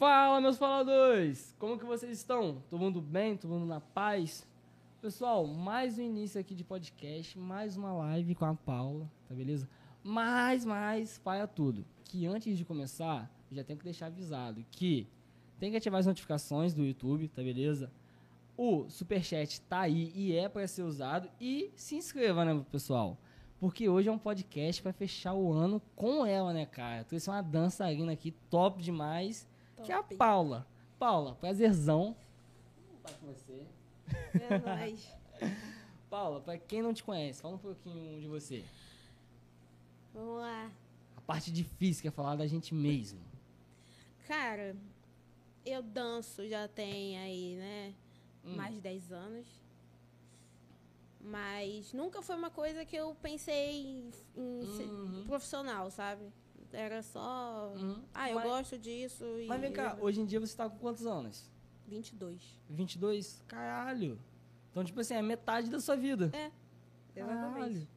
Fala, meus faladores! Como que vocês estão? Todo mundo bem? Todo mundo na paz? Pessoal, mais um início aqui de podcast, mais uma live com a Paula, tá beleza? Mais, mais, paia tudo. Que antes de começar, já tenho que deixar avisado que tem que ativar as notificações do YouTube, tá beleza? O superchat tá aí e é para ser usado. E se inscreva, né, pessoal? Porque hoje é um podcast para fechar o ano com ela, né, cara? Trouxe uma dançarina aqui top demais, que é a Paula. Paula, prazerzão. Vou com você. É nóis. Paula, pra quem não te conhece, fala um pouquinho de você. Vamos lá. A parte difícil que é falar da gente mesmo. Cara, eu danço já tem aí, né? Hum. Mais de 10 anos. Mas nunca foi uma coisa que eu pensei em, em ser Uhum. profissional, sabe? Era só. Uhum. Ah, eu Mas- gosto disso. E Mas vem cá, hoje em dia você tá com quantos anos? 22. 22? Caralho. Então, tipo assim, é metade da sua vida. É, exatamente. Caralho.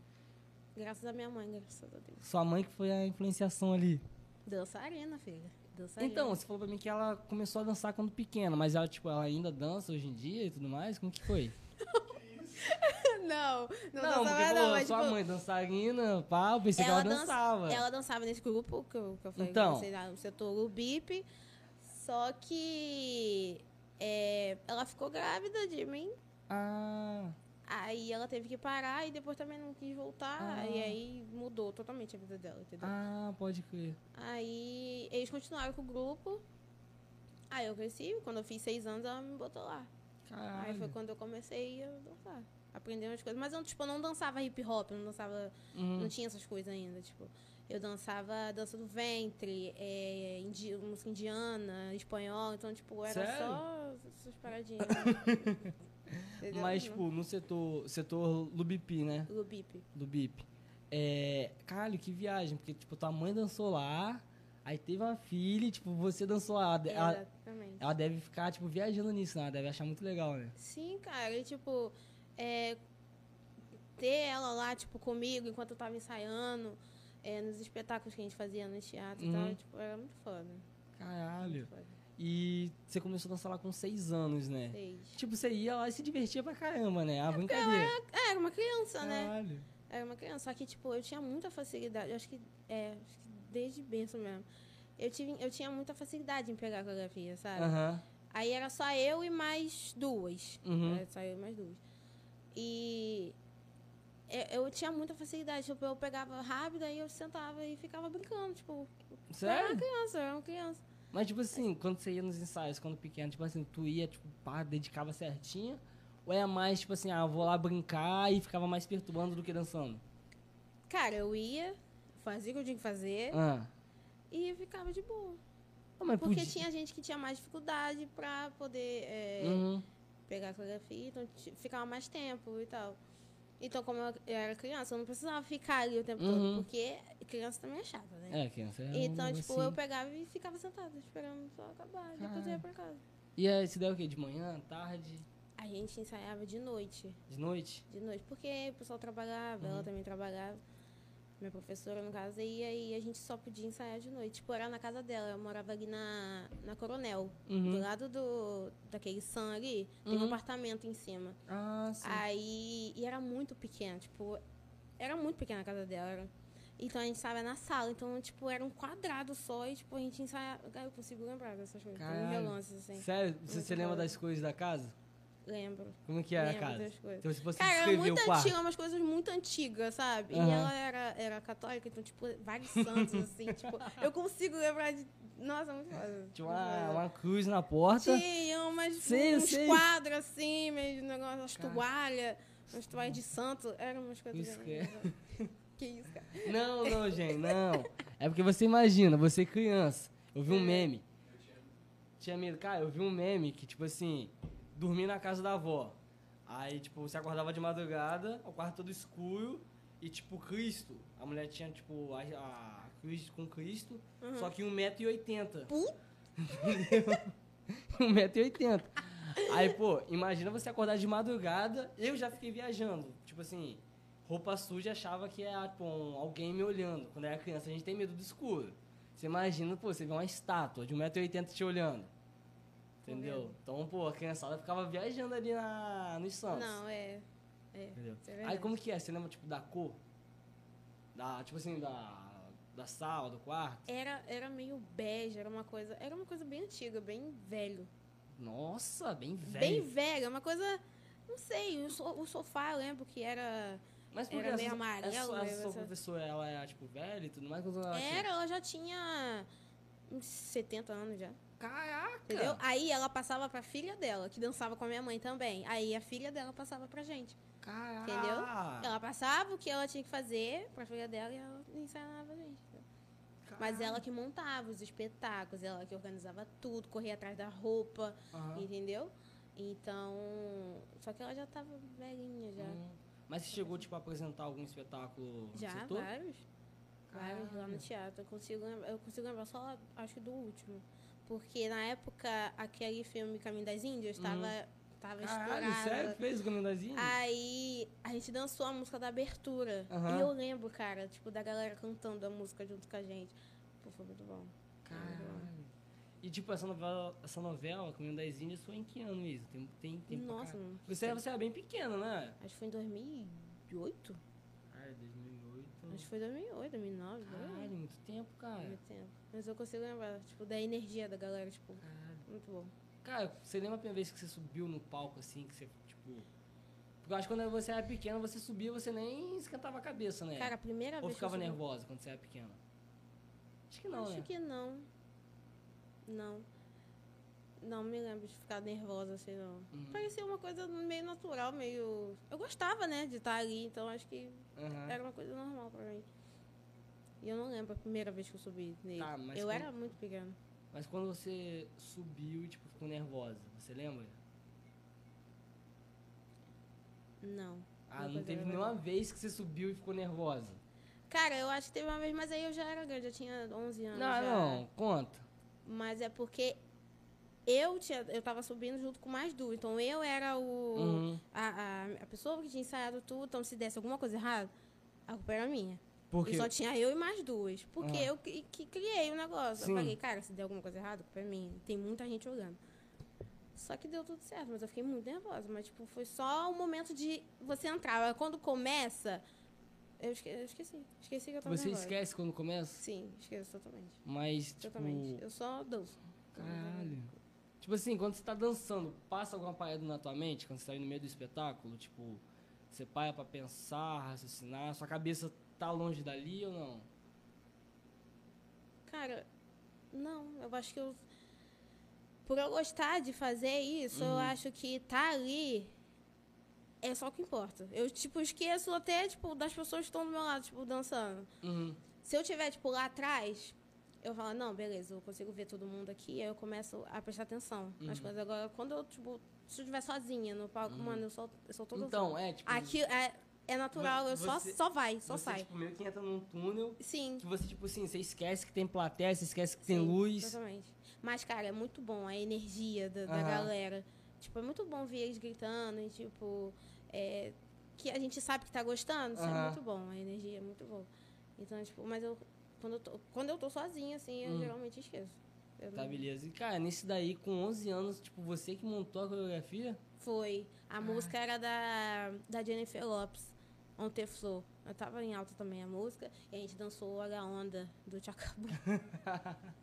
Graças à minha mãe, graças a Deus. Sua mãe que foi a influenciação ali. Dançarina, filha. Dançarina. Então, você falou pra mim que ela começou a dançar quando pequena, mas ela, tipo, ela ainda dança hoje em dia e tudo mais? Como que foi? não, Não, não, dançava porque não, falou, mas sua tipo, mãe dançarina, pá, eu pensei que ela dança- dançava. Ela dançava nesse grupo que eu, que eu falei Então. vocês lá no setor UBIP. Só que é, ela ficou grávida de mim. Ah, Aí ela teve que parar e depois também não quis voltar. Ah. E aí mudou totalmente a vida dela, entendeu? ah, pode crer. Aí eles continuaram com o grupo. Aí eu cresci, quando eu fiz seis anos, ela me botou lá. Aí foi Caralho. quando eu comecei a dançar. Aprendendo as coisas. Mas eu, tipo, não dançava hip hop, não dançava. Uhum. Não tinha essas coisas ainda. Tipo, eu dançava dança do ventre, é, indi- música indiana, espanhol. Então, tipo, era Sério? só essas paradinhas. Mas, tipo, no setor, setor Lubipi, né? O bip. Do BIP. É. Caralho, que viagem, porque, tipo, tua mãe dançou lá, aí teve uma filha e, tipo, você dançou lá. Ela, Exatamente. ela deve ficar, tipo, viajando nisso, né? Ela deve achar muito legal, né? Sim, cara, e tipo, é, ter ela lá, tipo, comigo enquanto eu tava ensaiando, é, nos espetáculos que a gente fazia no teatro e Uhum. tal, tipo, era muito foda. Caralho. Muito foda. E você começou a dançar lá com seis anos, né? Seis. Tipo, você ia lá e se divertia pra caramba, né? A brincadeira. É, era uma criança, né? Caralho. Era uma criança. Só que, tipo, eu tinha muita facilidade. Eu acho que, é, acho que desde berço mesmo. Eu, tive, eu tinha muita facilidade em pegar coreografia, sabe? Aham. Aí era só eu e mais duas. Uhum. Era só eu e mais duas. E eu, eu tinha muita facilidade. Tipo, eu pegava rápido, aí eu sentava e ficava brincando. Tipo, eu era Sério? uma criança, eu era uma criança. Mas, tipo assim, quando você ia nos ensaios, quando pequeno, tipo assim, tu ia, tipo, pá, dedicava certinho? Ou é mais, tipo assim, ah, vou lá brincar e ficava mais perturbando do que dançando? Cara, eu ia, fazia o que eu tinha que fazer Ah. e ficava de boa. Ah, mas Porque podia- tinha gente que tinha mais dificuldade pra poder é, Uhum. Pegar a coreografia, então ficava mais tempo e tal. Então, como eu era criança, eu não precisava ficar ali o tempo Uhum. todo, porque criança também é chata, né? É, criança é um Então, negócio tipo, assim. eu pegava e ficava sentada, esperando só acabar, depois eu ia pra casa. E aí, se der o quê? De manhã, tarde, A gente ensaiava de noite, de noite? de noite, porque o pessoal trabalhava, ela também trabalhava. Minha professora, no caso, e a gente só podia ensaiar de noite. Tipo, era na casa dela, eu morava ali na, na Coronel, Uhum. do lado do, daquele Sam ali, tem um apartamento em cima. Ah, sim. Aí, e era muito pequena, tipo, era muito pequena a casa dela. era. Então a gente ensaiava na sala, então, tipo, era um quadrado só e, tipo, a gente ensaiava. Eu consigo lembrar dessas coisas, Caralho. relances, assim. Sério? Você, você lembra das coisas da casa? Lembro. Como que era a casa? das coisas. Então, se você Cara, era muito antiga, umas coisas muito antigas, sabe? Aham. E ela era, era católica, então, tipo, vários santos, assim, tipo, eu consigo lembrar de. Nossa, muito foda. Tinha uma, uma cruz na porta. Tinha umas, eu uns sei. quadros assim, meio de negócio, umas toalhas, umas toalhas de santo. Eram umas coisas. Isso que é. Que isso, cara? Não, não, gente, não. É porque você imagina, você criança. Eu vi um É. meme. Tinha medo. Cara, eu vi um meme que, tipo assim, dormir na casa da avó. Aí, tipo, você acordava de madrugada, o quarto todo escuro, e, tipo, Cristo. A mulher tinha, tipo, a, a cruz com Cristo, só que 1,80m. Puta. 1,80m. Aí, pô, imagina você acordar de madrugada, eu já fiquei viajando. Tipo assim, roupa suja achava que era tipo, um- alguém me olhando. Quando era criança, a gente tem medo do escuro. Você imagina, pô, você vê uma estátua de 1,80m te olhando. Entendeu? Então, pô, a criançada ficava viajando ali na, nos Santos. Não, é. É. Entendeu? é Aí como que é? Você lembra, tipo, da cor? Da, tipo assim, da, da sala, do quarto? Era, era meio bege, era uma coisa. Era uma coisa bem antiga, bem velho. Nossa, bem velho. Bem velho, é uma coisa. Não sei, o, o sofá eu lembro que era. Mas por era meio essa, amarelo, essa, meio essa professora, ela é, tipo, velha e tudo mais? Ela tinha- Era, ela já tinha uns 70 anos já. Caraca! Entendeu? Aí ela passava pra filha dela, que dançava com a minha mãe também. Aí a filha dela passava pra gente. Caraca! Entendeu? Ela passava o que ela tinha que fazer pra filha dela e ela ensinava a gente. entendeu? Mas ela que montava os espetáculos, ela que organizava tudo, corria atrás da roupa, Aham. entendeu? Então. Só que ela já tava velhinha já. Hum. Mas você chegou, tipo, a apresentar algum espetáculo Já, setor? vários. Vários lá no teatro. Eu consigo, lembrar, eu consigo lembrar só, acho que do último. Porque na época, aquele filme Caminho das Índias Uhum. tava, Caralho, estourado. sério? Fez o caminho das Índias? Aí a gente dançou a música da abertura. Aham. E eu lembro, cara, tipo, da galera cantando a música junto com a gente. Pô, foi muito bom. Caralho. E, tipo, essa novela, essa novela, Caminho das Índias, foi em que ano isso? Tem, tem tempo Nossa, não Você, você era bem pequena, né? Acho que foi em 2008? Caralho, 2008. Acho que foi 2008, 2009. por aí. Caralho, muito tempo, cara. Muito tempo. Mas eu consigo lembrar, tipo, da energia da galera, tipo, Caralho. muito bom. Cara, você lembra a primeira vez que você subiu no palco, assim, que você, tipo... Porque eu acho que quando você era pequena, você subia, você nem esquentava a cabeça, né? Cara, a primeira Ou vez eu ficava nervosa quando você era pequena? Acho que não, Acho né? que não. Não. Não me lembro de ficar nervosa assim, não. Uhum. Parecia uma coisa meio natural, meio. Eu gostava, né, de estar ali, então acho que Aham. era uma coisa normal pra mim. E eu não lembro a primeira vez que eu subi nele. Tá, eu quando- era muito pequena. Mas quando você subiu e, tipo, ficou nervosa, você lembra? Não. Ah, não teve nenhuma vez que você subiu e ficou nervosa. Cara, eu acho que teve uma vez, mas aí eu já era grande, eu tinha 11 anos. Não, já. não, conta. Mas é porque eu tinha, eu tava subindo junto com mais duas. Então eu era o. Uhum. A, a, a pessoa que tinha ensaiado tudo, então se desse alguma coisa errada, a culpa era minha. Porque... Só tinha eu e mais duas. Porque Ah. eu que, que criei o negócio. Sim. Eu falei, cara, se der alguma coisa errada, a culpa é minha. Tem muita gente olhando. Só que deu tudo certo, mas eu fiquei muito nervosa. Mas, tipo, foi só o momento de você entrar. Quando começa, eu esqueci. Esqueci que eu tava Você nervosa. esquece quando começa? Sim, esqueço totalmente. Mas, tipo... Totalmente. Eu só danço. Caralho. Tipo assim, quando você tá dançando, passa alguma parada na tua mente, quando você tá no meio do espetáculo? Tipo, você para pra pensar, raciocinar, sua cabeça tá longe dali ou não? Cara, não, eu acho que eu. Por eu gostar de fazer isso, eu Uhum. acho que tá ali é só o que importa. Eu, tipo, esqueço até, tipo, das pessoas que estão do meu lado, tipo, dançando. Uhum. Se eu tiver, tipo, lá atrás, eu falo, não, beleza, eu consigo ver todo mundo aqui, aí eu começo a prestar atenção nas Uhum. coisas. Agora, quando eu, tipo, se eu estiver sozinha no palco, mano, eu só, eu tô dançando. Então, é, tipo... Aqui é, é natural, eu só, Você- só vai, só você, sai. tipo, meio que entra num túnel Sim. que você, tipo assim, você esquece que tem plateia, você esquece que tem Sim, luz. Exatamente. Mas, cara, é muito bom a energia da, da galera. Tipo, é muito bom ver eles gritando e, tipo, é, que a gente sabe que tá gostando. Isso é muito bom, a energia é muito boa. Então, tipo, mas eu, quando eu tô, quando eu tô sozinha, assim, eu Hum. geralmente esqueço. Eu Tá, não- beleza. E, cara, nesse daí, com 11 anos, tipo, você que montou a coreografia? Foi. A música era da, da Jennifer Lopes, Ontem Flow. Eu tava em alta também a música. E a gente dançou a Onda do Chacabu.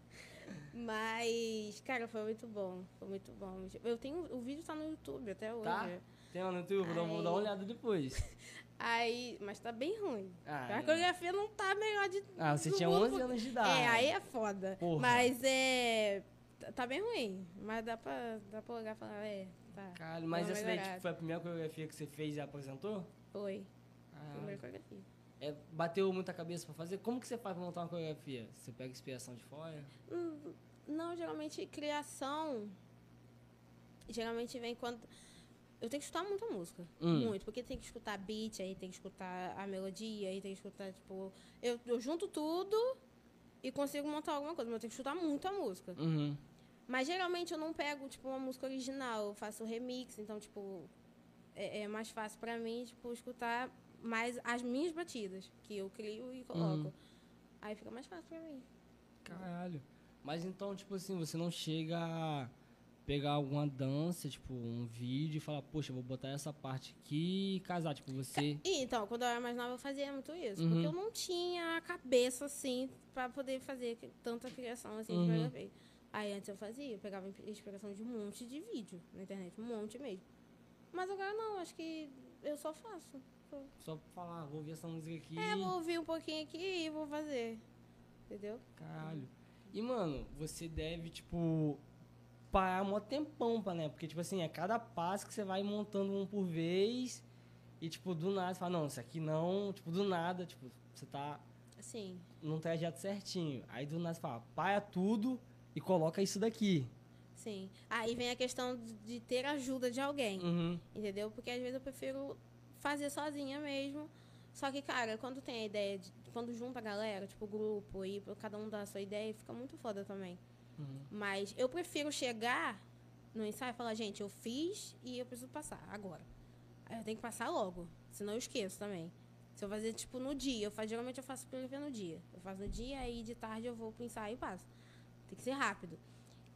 Mas, cara, foi muito bom. Foi muito bom. Eu tenho. O vídeo tá no YouTube até hoje. Tá? Tem lá no YouTube, vou dar- vou dar uma Aí. olhada depois. Aí, mas tá bem ruim. Ah, a coreografia não tá melhor de. ah, você tinha mundo, 11 porque- anos de idade. É, aí é foda. Porra. Mas é. tá- Tá bem ruim. Mas dá pra, dá pra olhar e falar, é, tá. Caralho, mas essa daí tipo, foi a primeira coreografia que você fez e apresentou? Foi. Ah, Primeira coreografia. é, bateu muita cabeça pra fazer? Como que você faz pra montar uma coreografia? Você pega inspiração de fora? Hum, Não, geralmente criação. Geralmente vem quando. Eu tenho que escutar muita música. Hum. Muito. Porque tem que escutar beat, aí tem que escutar a melodia, aí tem que escutar, tipo. Eu, eu junto tudo e consigo montar alguma coisa, mas eu tenho que escutar muita música. Uhum. Mas geralmente eu não pego, tipo, uma música original, eu faço remix, então, tipo, é, é mais fácil pra mim, tipo, escutar mais as minhas batidas, que eu crio e coloco. Uhum. Aí fica mais fácil pra mim. Caralho. Mas então, tipo assim, você não chega a pegar alguma dança, tipo, um vídeo e falar, poxa, vou botar essa parte aqui e casar, tipo, você. E, então, quando eu era mais nova, eu fazia muito isso. Uhum. Porque eu não tinha a cabeça, assim, pra poder fazer tanta criação, assim, de Uhum. primeira vez. Aí antes eu fazia, eu pegava inspiração de um monte de vídeo na internet, um monte mesmo. Mas agora não, acho que eu só faço. Só falar, "Ah, vou ouvir essa música aqui. É, vou ouvir um pouquinho aqui e vou fazer. Entendeu? Caralho. E, mano, você deve, tipo, parar um tempão, pra, né? Porque, tipo assim, é cada passo que você vai montando um por vez. E, tipo, do nada, você fala, não, isso aqui não. Tipo, do nada, tipo, você tá Assim. num trajeto certinho. Aí, do nada, você fala, para tudo e coloca isso daqui. Sim. Aí vem a questão de, ter ajuda de alguém. Uhum. Entendeu? Porque às vezes eu prefiro fazer sozinha mesmo. Só que, cara, quando tem a ideia de. Quando junta a galera, tipo, grupo, e cada um dá a sua ideia, fica muito foda também. Mas eu prefiro chegar no ensaio e falar, gente, eu fiz e eu preciso passar agora. Aí eu tenho que passar logo, senão eu esqueço também. Se eu fazer, tipo, no dia, eu faço, geralmente eu faço coreografia no dia. Eu faço no dia, aí de tarde eu vou pro ensaio e passo. Tem que ser rápido.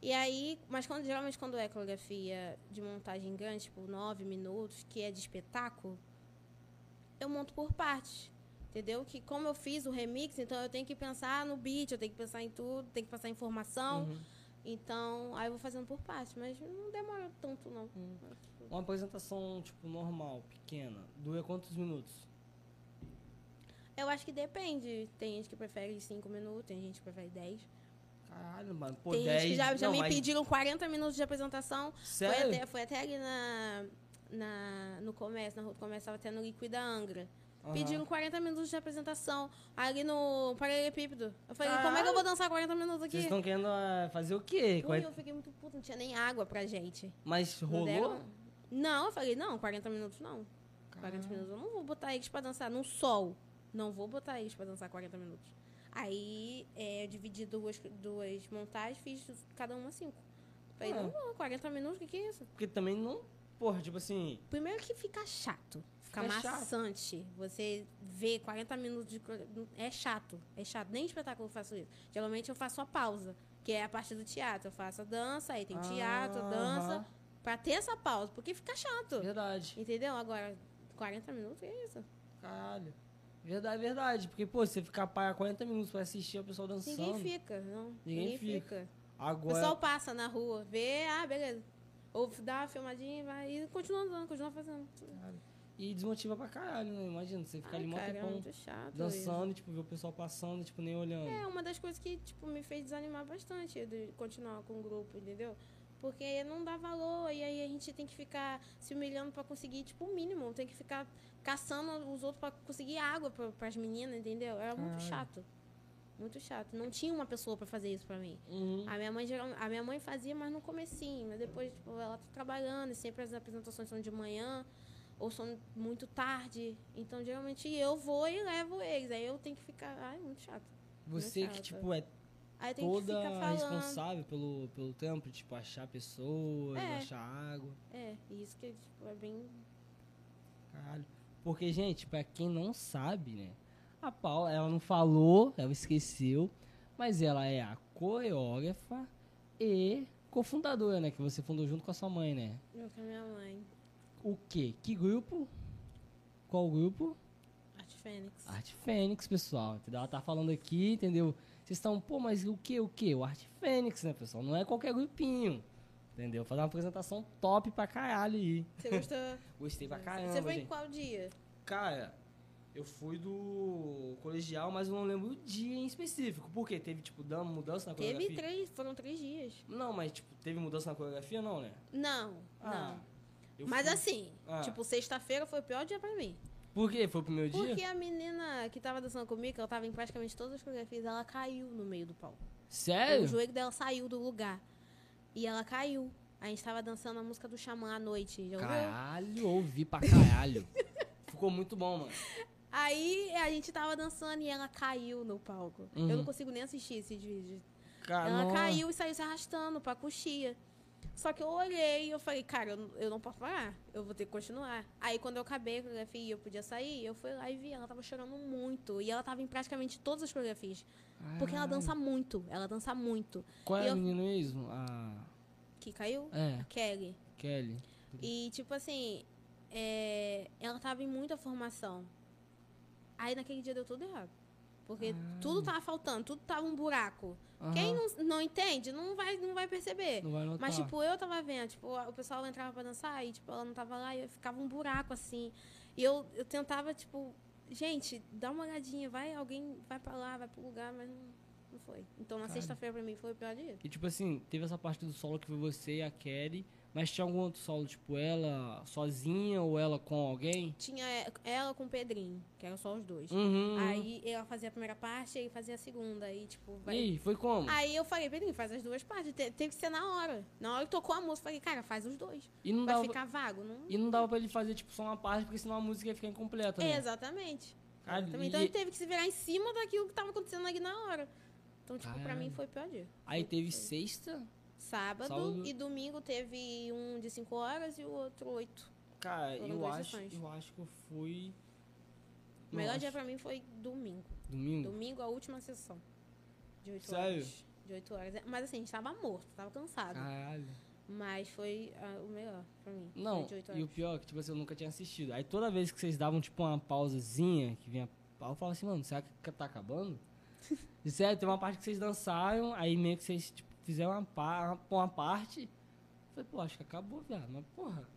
E aí, mas quando, geralmente quando é coreografia de montagem grande, tipo, nove minutos, que é de espetáculo, eu monto por partes. Entendeu? Que como eu fiz o remix, então eu tenho que pensar no beat, eu tenho que pensar em tudo, tenho que passar informação. Uhum. Então, aí eu vou fazendo por partes, mas não demora tanto, não. Uma apresentação, tipo, normal, pequena, dura quantos minutos? Eu acho que depende. Tem gente que prefere 5 minutos, tem gente que prefere 10. Caralho, mano, pô, tem 10... gente que já, já não, me mas- pediram 40 minutos de apresentação. Foi Sério? até, foi até ali na, na, no comércio, na rua do comércio, tava tendo Liquida Angra. Aham. Pediram 40 minutos de apresentação ali no Paralelepípedo. Eu falei, Caralho. como é que eu vou dançar 40 minutos aqui? Vocês estão querendo ah, fazer o quê? Pô, eu fiquei muito puta, não tinha nem água pra gente. Mas Não rolou? deram? Não, eu falei, não, 40 minutos não. 40 Caralho. minutos eu não vou botar eles pra dançar no sol. Não vou botar eles pra dançar 40 minutos. Aí é, eu dividi duas, duas montagens, fiz cada uma cinco. Falei, Ah. não, não, 40 minutos, o que, que é isso? Porque também não... Porra, tipo assim... Primeiro que fica chato. Fica, Fica chato. maçante. Você vê 40 minutos de. É chato. É chato. Nem em espetáculo eu faço isso. Geralmente eu faço a pausa, que é a parte do teatro. Eu faço a dança, aí tem teatro, Ah, dança. aham. Pra ter essa pausa, porque fica chato. Verdade. Entendeu? Agora, 40 minutos é isso. Caralho. Verdade, verdade. Porque, pô, você ficar parar 40 minutos pra assistir o pessoal dançando. Ninguém fica, não. Ninguém Ninguém, fica. O Agora. pessoal passa na rua, vê, ah, beleza. Ou dá uma filmadinha e vai. E continua andando, continua fazendo. Caralho. E desmotiva pra caralho, né? Imagina, você ficar Ai, ali mó é tempão muito chato. isso. dançando e, tipo, ver o pessoal passando tipo, nem olhando. É uma das coisas que, tipo, me fez desanimar bastante de continuar com o grupo, entendeu? Porque não dá valor e aí a gente tem que ficar se humilhando pra conseguir, tipo, o mínimo. Tem que ficar caçando os outros pra conseguir água pra, pras meninas, entendeu? Era muito Caralho. chato. Muito chato. Não tinha uma pessoa pra fazer isso pra mim. Uhum. A minha mãe a minha mãe fazia, mas no comecinho, mas depois tipo, ela tá trabalhando e sempre as apresentações são de manhã ou são muito tarde. Então geralmente eu vou e levo eles. Aí eu tenho que ficar, ai, muito chato. Você que, chato. tipo, é que toda responsável pelo, pelo tempo, tipo, achar pessoas, É. achar água. É, isso que tipo, é bem Caralho. Porque, gente, pra quem não sabe, né? A Paula, ela não falou, ela esqueceu, mas ela é a coreógrafa e cofundadora, né? Que você fundou junto com a sua mãe, né? eu com a minha mãe. O quê? Que grupo? Qual grupo? Arte Fênix. Arte Fênix, pessoal. Entendeu? Ela tá falando aqui, entendeu? Vocês estão, pô, mas o que, o que? O Arte Fênix, né, pessoal? Não é qualquer grupinho. Entendeu? Fazer uma apresentação top pra caralho aí. Você gostou? Gostei pra caramba, Você foi em gente. qual dia? Cara, eu fui do colegial, mas eu não lembro o dia em específico. Por quê? Teve, tipo, dama- mudança na Teve coreografia? três, foram três dias. Não, mas, tipo, teve mudança na coreografia, não, né? Não, Ah, não. Eu Mas fui- assim, Ah. tipo, sexta-feira foi o pior dia pra mim. Por quê? Foi o primeiro dia? Porque a menina que tava dançando comigo, que ela tava em praticamente todas as coreografias, ela caiu no meio do palco. O Sério? joelho dela saiu do lugar. E ela caiu. A gente tava dançando a música do Xamã à noite. Já ouviu? Caralho, ouvi pra caralho. Ficou muito bom, mano. Aí a gente tava dançando e ela caiu no palco. Uhum. Eu não consigo nem assistir esse vídeo. Cara, ela caiu e saiu se arrastando pra coxia. Só que eu olhei e eu falei, cara, eu, não- eu não posso parar. Eu vou ter que continuar. Aí quando eu acabei a coreografia e eu podia sair, eu fui lá e vi. Ela tava chorando muito. E ela tava em praticamente todas as coreografias. Porque ela dança muito. Ela dança muito. Qual é E a eu- menina mesmo? A. Que caiu? É, Kelly. Kelly. E, tipo assim, é, ela tava em muita formação. Aí naquele dia deu tudo errado. Porque Ah. tudo tava faltando, tudo tava um buraco. Aham. Quem não, não entende, não vai, não vai perceber. Não vai. Mas, tipo, eu tava vendo, tipo, o pessoal entrava pra dançar e, tipo, ela não tava lá e eu ficava um buraco, assim. E eu, eu tentava, tipo, gente, dá uma olhadinha, vai, alguém vai pra lá, vai pro lugar, mas não, não foi. Então, na sexta-feira pra mim foi o pior dia. E tipo assim, teve essa parte do solo que foi você e a Kelly, mas tinha algum outro solo, tipo, ela sozinha ou ela com alguém? Tinha ela com o Pedrinho, que eram só os dois. Uhum. Aí ela fazia a primeira parte e ele fazia a segunda. Aí, tipo, vai. aí, foi como? Aí eu falei, Pedrinho, faz as duas partes. Te- teve que ser na hora. Na hora que tocou a música, eu falei, cara, faz os dois. E não, Vai dava, ficar vago, não? e não dava pra ele fazer, tipo, só uma parte, porque senão a música ia ficar incompleta, né? Exatamente. E- Então ele teve que se virar em cima daquilo que tava acontecendo ali na hora. Então, tipo, pra Caralho. mim foi pior dia. Aí teve foi. sexta. Sábado, Sábado. e domingo teve um de 5 horas e o outro 8. Cara, Foram eu acho, sessões. eu acho que eu fui. O melhor Não, dia acho- pra mim foi domingo. Domingo? Domingo, a última sessão. De 8 Sério? horas. De 8 horas. Mas assim, a gente tava morto, tava cansado. Caralho. Mas foi ah, o melhor pra mim. Não, Foi de 8 e o pior é que, tipo assim, eu nunca tinha assistido. Aí toda vez que vocês davam, tipo, uma pausazinha, que vinha. Eu falava assim, mano, será que tá acabando? Sério, tem uma parte que vocês dançaram, aí meio que vocês, tipo, fizeram uma, pa uma parte. Eu falei, pô, acho que acabou, viado. Mas, porra,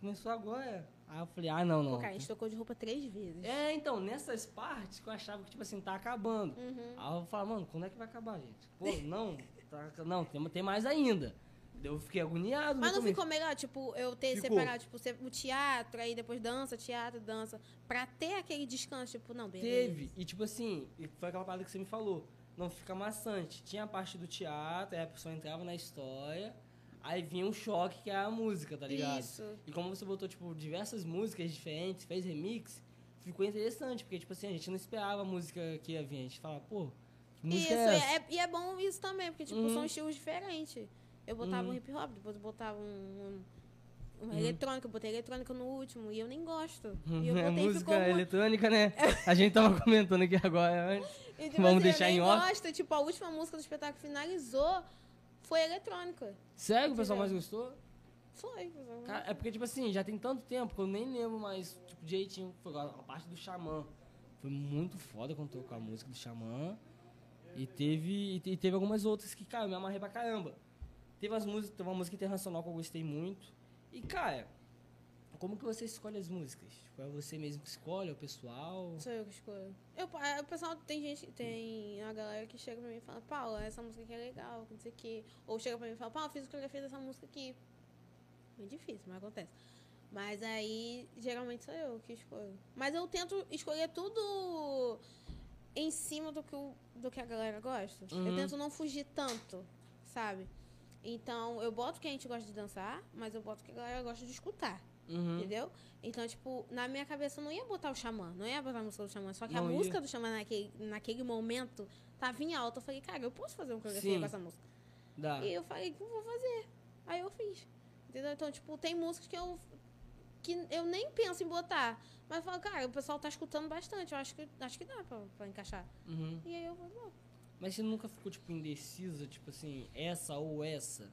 começou agora. Aí eu falei, ah, não, não. Pô, cara, a gente trocou de roupa três vezes. É, então, nessas partes que eu achava que, tipo assim, tá acabando. Uhum. Aí eu falava, mano, quando é que vai acabar, gente? Pô, não, tá, não, tem, tem mais ainda. Eu fiquei agoniado Mas não começo. ficou melhor, tipo, eu ter Ficou. separado, tipo, o teatro, aí depois dança, teatro, dança, pra ter aquele descanso, tipo, não, beleza. Teve. E tipo assim, e foi aquela parada que você me falou. Não fica maçante. Tinha a parte do teatro, aí a pessoa entrava na história, aí vinha um choque que é a música, tá ligado? Isso. E como você botou, tipo, diversas músicas diferentes, fez remix, ficou interessante, porque, tipo assim, a gente não esperava a música que ia vir. A gente falava, pô, que música Isso, é essa? e é, e é bom isso também, porque, tipo, Uhum. são estilos diferentes. Eu botava Uhum. um hip hop, depois eu botava um, um, Uhum. eletrônica, eu botei eletrônica no último, e eu nem gosto. E eu é botei música ficou eletrônica, né? A gente tava comentando aqui agora antes. E, tipo, Vamos assim, deixar eu em off? gosto, tipo, a última música do espetáculo finalizou, foi eletrônica. Sério, o pessoal mais gostou? Foi. Cara, é porque, tipo assim, já tem tanto tempo que eu nem lembro mais, tipo, direitinho. Foi a parte do Xamã. Foi muito foda quando tocou a música do Xamã. E teve, te- e teve algumas outras que, cara, eu me amarrei pra caramba. Teve, as músicas, teve uma música internacional que eu gostei muito. E, cara, como que você escolhe as músicas? Tipo, é você mesmo que escolhe, é o pessoal? Sou eu que escolho. Eu, ah, o pessoal tem gente, tem a galera que chega pra mim e fala, Paula, essa música aqui é legal, não sei o quê. Ou chega pra mim e fala, Paula, fiz a coreografia dessa música aqui. É difícil, mas acontece. Mas aí, geralmente sou eu que escolho. Mas eu tento escolher tudo em cima do que, o, do que a galera gosta. Eu Uhum. tento não fugir tanto, sabe? Então, eu boto que a gente gosta de dançar, mas eu boto que a galera gosta de escutar. Uhum. Entendeu? Então, tipo, na minha cabeça eu não ia botar o Xamã, não ia botar a música do Xamã. Só que a Não ia. música do Xamã naquele, naquele momento tava em alta. Eu falei, cara, eu posso fazer uma coreografia com essa música. Dá. E eu falei, eu vou fazer. Aí eu fiz. Entendeu? Então, tipo, tem músicas que eu. que eu nem penso em botar. Mas eu falo, cara, o pessoal tá escutando bastante. Eu acho que, acho que dá pra, pra encaixar. Uhum. E aí eu vou, Mas você nunca ficou, tipo, indecisa, tipo assim, essa ou essa?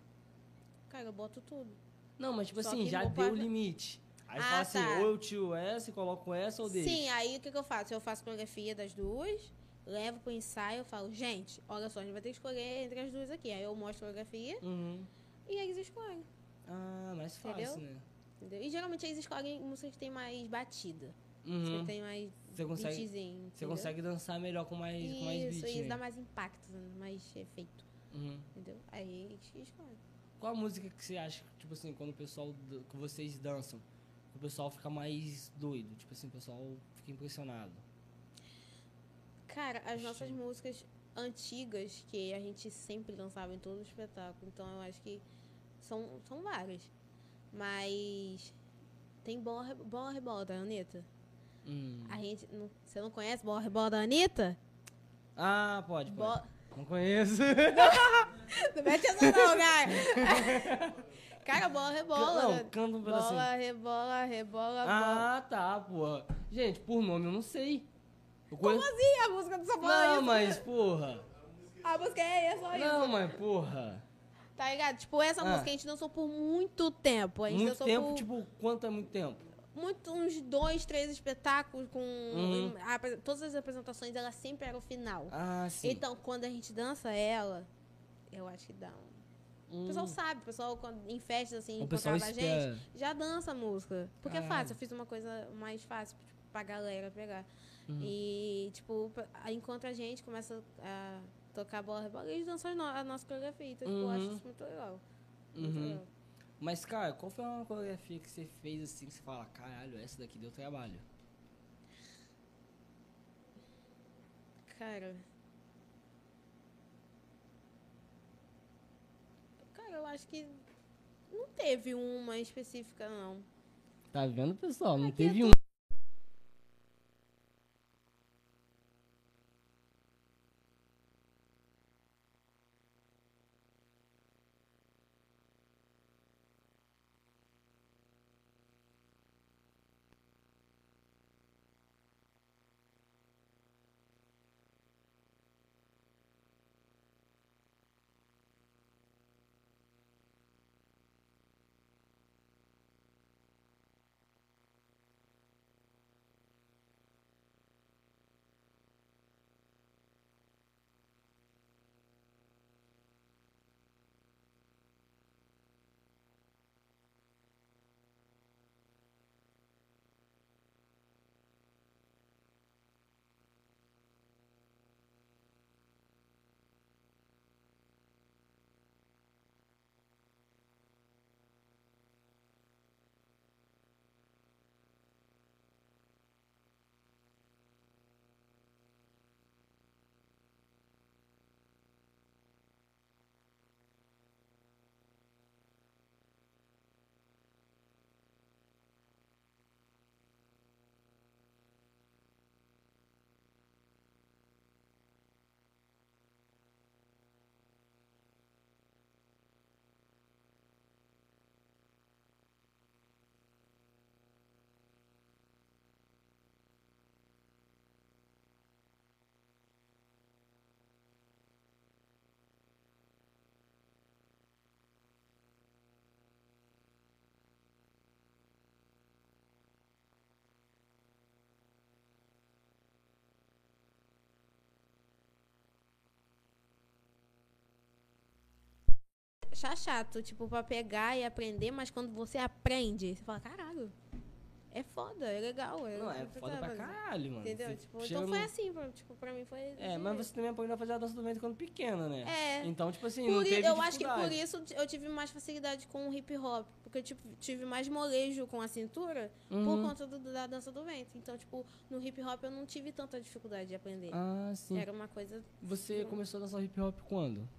cara, eu boto tudo. Não, mas tipo Só assim, já deu o limite. Aí Ah, fala assim, tá. ou eu tiro essa e coloco essa ou deixo. Sim, aí o que, que eu faço? Eu faço coreografia das duas, levo pro ensaio, eu falo, gente, olha só, a gente vai ter que escolher entre as duas aqui. Aí eu mostro a coreografia Uhum. e eles escolhem. Ah, mais fácil, Entendeu? né? Entendeu? E geralmente eles escolhem músicas que tem mais batida. Uhum. Que tem mais Você consegue, você consegue dançar melhor com mais, com mais Isso, beat, isso né? dá mais impacto, mais efeito. Uhum. Entendeu? Aí eles que escolhem. Qual a música que você acha, tipo assim, quando o pessoal, que vocês dançam, o pessoal fica mais doido? Tipo assim, o pessoal fica impressionado. Cara, as nossas músicas antigas que a gente sempre lançava em todo o espetáculo, então eu acho que são, são várias. Mas tem Bola, Bola Rebola da Anitta. Hum. A gente. Não, você não conhece Bola Rebola da Anitta? Ah, pode, pode. Bo- Não conheço. Não mete essa não, cara. Cara, bola, rebola. Não, canta um pedacinho. Bola, rebola, rebola, bola. Ah, tá, porra. Gente, por nome eu não sei. Eu conheço... E a música do só fala Não, isso? mas, porra. A música é essa, isso. Não, mas, porra. Tá ligado? Tipo, essa Ah. música a gente dançou por muito tempo. A gente Muito dançou tempo, por tipo, quanto é muito tempo? Muito, uns dois, três espetáculos com... Uhum. a todas as apresentações, ela sempre era o final. Ah, sim. Então, quando a gente dança ela, eu acho que dá um... O Hum. pessoal sabe, o pessoal quando, em festas assim, O encontrava a gente, já dança a música. Porque é Caralho. fácil, eu fiz uma coisa mais fácil tipo, pra galera pegar. Uhum. E, tipo, encontra a gente, começa a tocar bola rebola e eles dançam a no- a nossa coreografia. Então, tipo, eu acho Uhum. isso muito legal. Muito Uhum. legal. Mas, cara, qual foi uma coreografia que você fez assim que você fala, caralho, essa daqui deu trabalho? Cara. Cara, eu acho que não teve uma específica, não. Tá vendo, pessoal? Não Aqui é teve um. Achar chato, tipo, pra pegar e aprender, mas quando você aprende, você fala, caralho, é foda, é legal. É, Não, é foda pra fazendo." caralho, mano. Entendeu? Tipo, então foi no- assim, pra- tipo, pra mim foi. É, mas jeito. você também aprendeu a fazer a dança do ventre quando pequena, né? É. Então, tipo assim, Por i- eu acho que por isso eu tive mais facilidade com o hip hop. Porque eu tipo, tive mais molejo com a cintura por Uhum. conta do- da dança do ventre. Então, tipo, no hip hop eu não tive tanta dificuldade de aprender. Ah, sim. Era uma coisa. Você começou a dançar hip hop quando?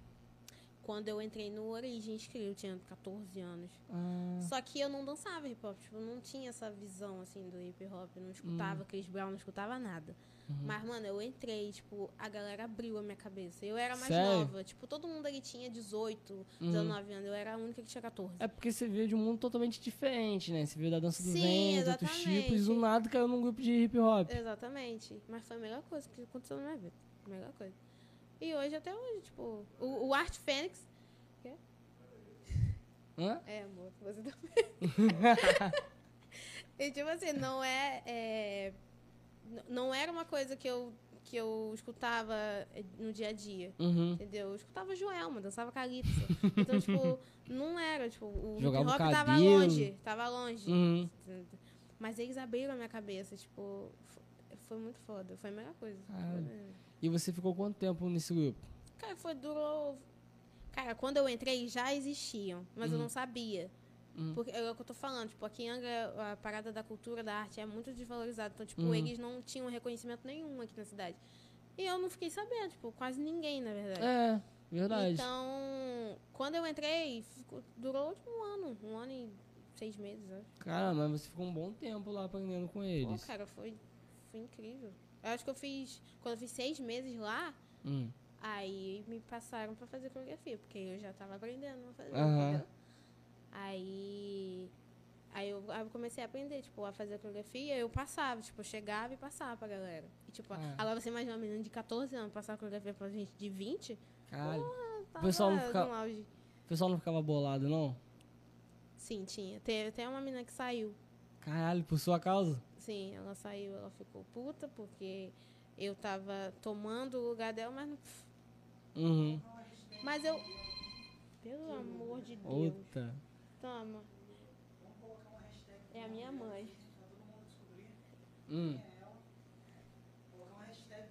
Quando eu entrei no Origins, que eu tinha 14 anos. Ah, Só que eu não dançava hip hop, tipo, não tinha essa visão assim do hip hop, não Hum. escutava Chris Brown, não escutava nada. Uhum. Mas, mano, eu entrei, tipo, a galera abriu a minha cabeça. Eu era mais Sério? nova, tipo, todo mundo ali tinha 18, Uhum. 19 anos, eu era a única que tinha 14. É porque você veio de um mundo totalmente diferente, né? Você veio da dança do Sim, ventre, outros tipos, e do nada caiu num grupo de hip hop. Exatamente. Mas foi a melhor coisa que aconteceu na minha vida. A melhor coisa. E hoje, até hoje, tipo, o, o Art Fênix. Hã? É, amor, você também. e tipo assim, não é, é. Não era uma coisa que eu, que eu escutava eh, no dia a dia. Uhum. Entendeu? Eu escutava Joelma, dançava Calypso. Então, tipo, não era, tipo, o Jogava o hop tava longe. Tava longe. Uhum. Mas eles abriram a minha cabeça, tipo, fo- foi muito foda. Foi a melhor coisa. Caralho. E você ficou quanto tempo nesse grupo? Cara, foi durou. Cara, quando eu entrei já existiam, mas eu Uhum. não sabia. Uhum. Porque é o que eu tô falando, tipo, aqui em Angra, a parada da cultura, da arte é muito desvalorizada. Então, tipo, Uhum. eles não tinham reconhecimento nenhum aqui na cidade. E eu não fiquei sabendo, tipo, quase ninguém, na verdade. É, verdade. Então, quando eu entrei, ficou- durou tipo um ano, um ano e seis meses, eu acho. Cara, mas você ficou um bom tempo lá aprendendo com Pô, eles. cara, foi, foi incrível. Eu acho que eu fiz, quando eu fiz seis meses lá, Hum. aí me passaram pra fazer coreografia, porque eu já tava aprendendo a fazer, Aham. entendeu? Aí comecei a aprender, tipo, a fazer a coreografia, eu passava, tipo, eu chegava e passava pra galera. E, tipo, Ah. agora você imagina uma menina de 14 anos passar a coreografia pra gente de 20, Caralho. tava pessoal não no fica- auge. O pessoal não ficava bolado, não? Sim, tinha. Teve até uma menina que saiu. Caralho, por sua causa? Sim, ela saiu, ela ficou puta porque eu tava tomando o lugar dela, mas não. Uhum. Mas eu. Pelo amor de Deus. Outra. Toma. É a minha mãe. Hum.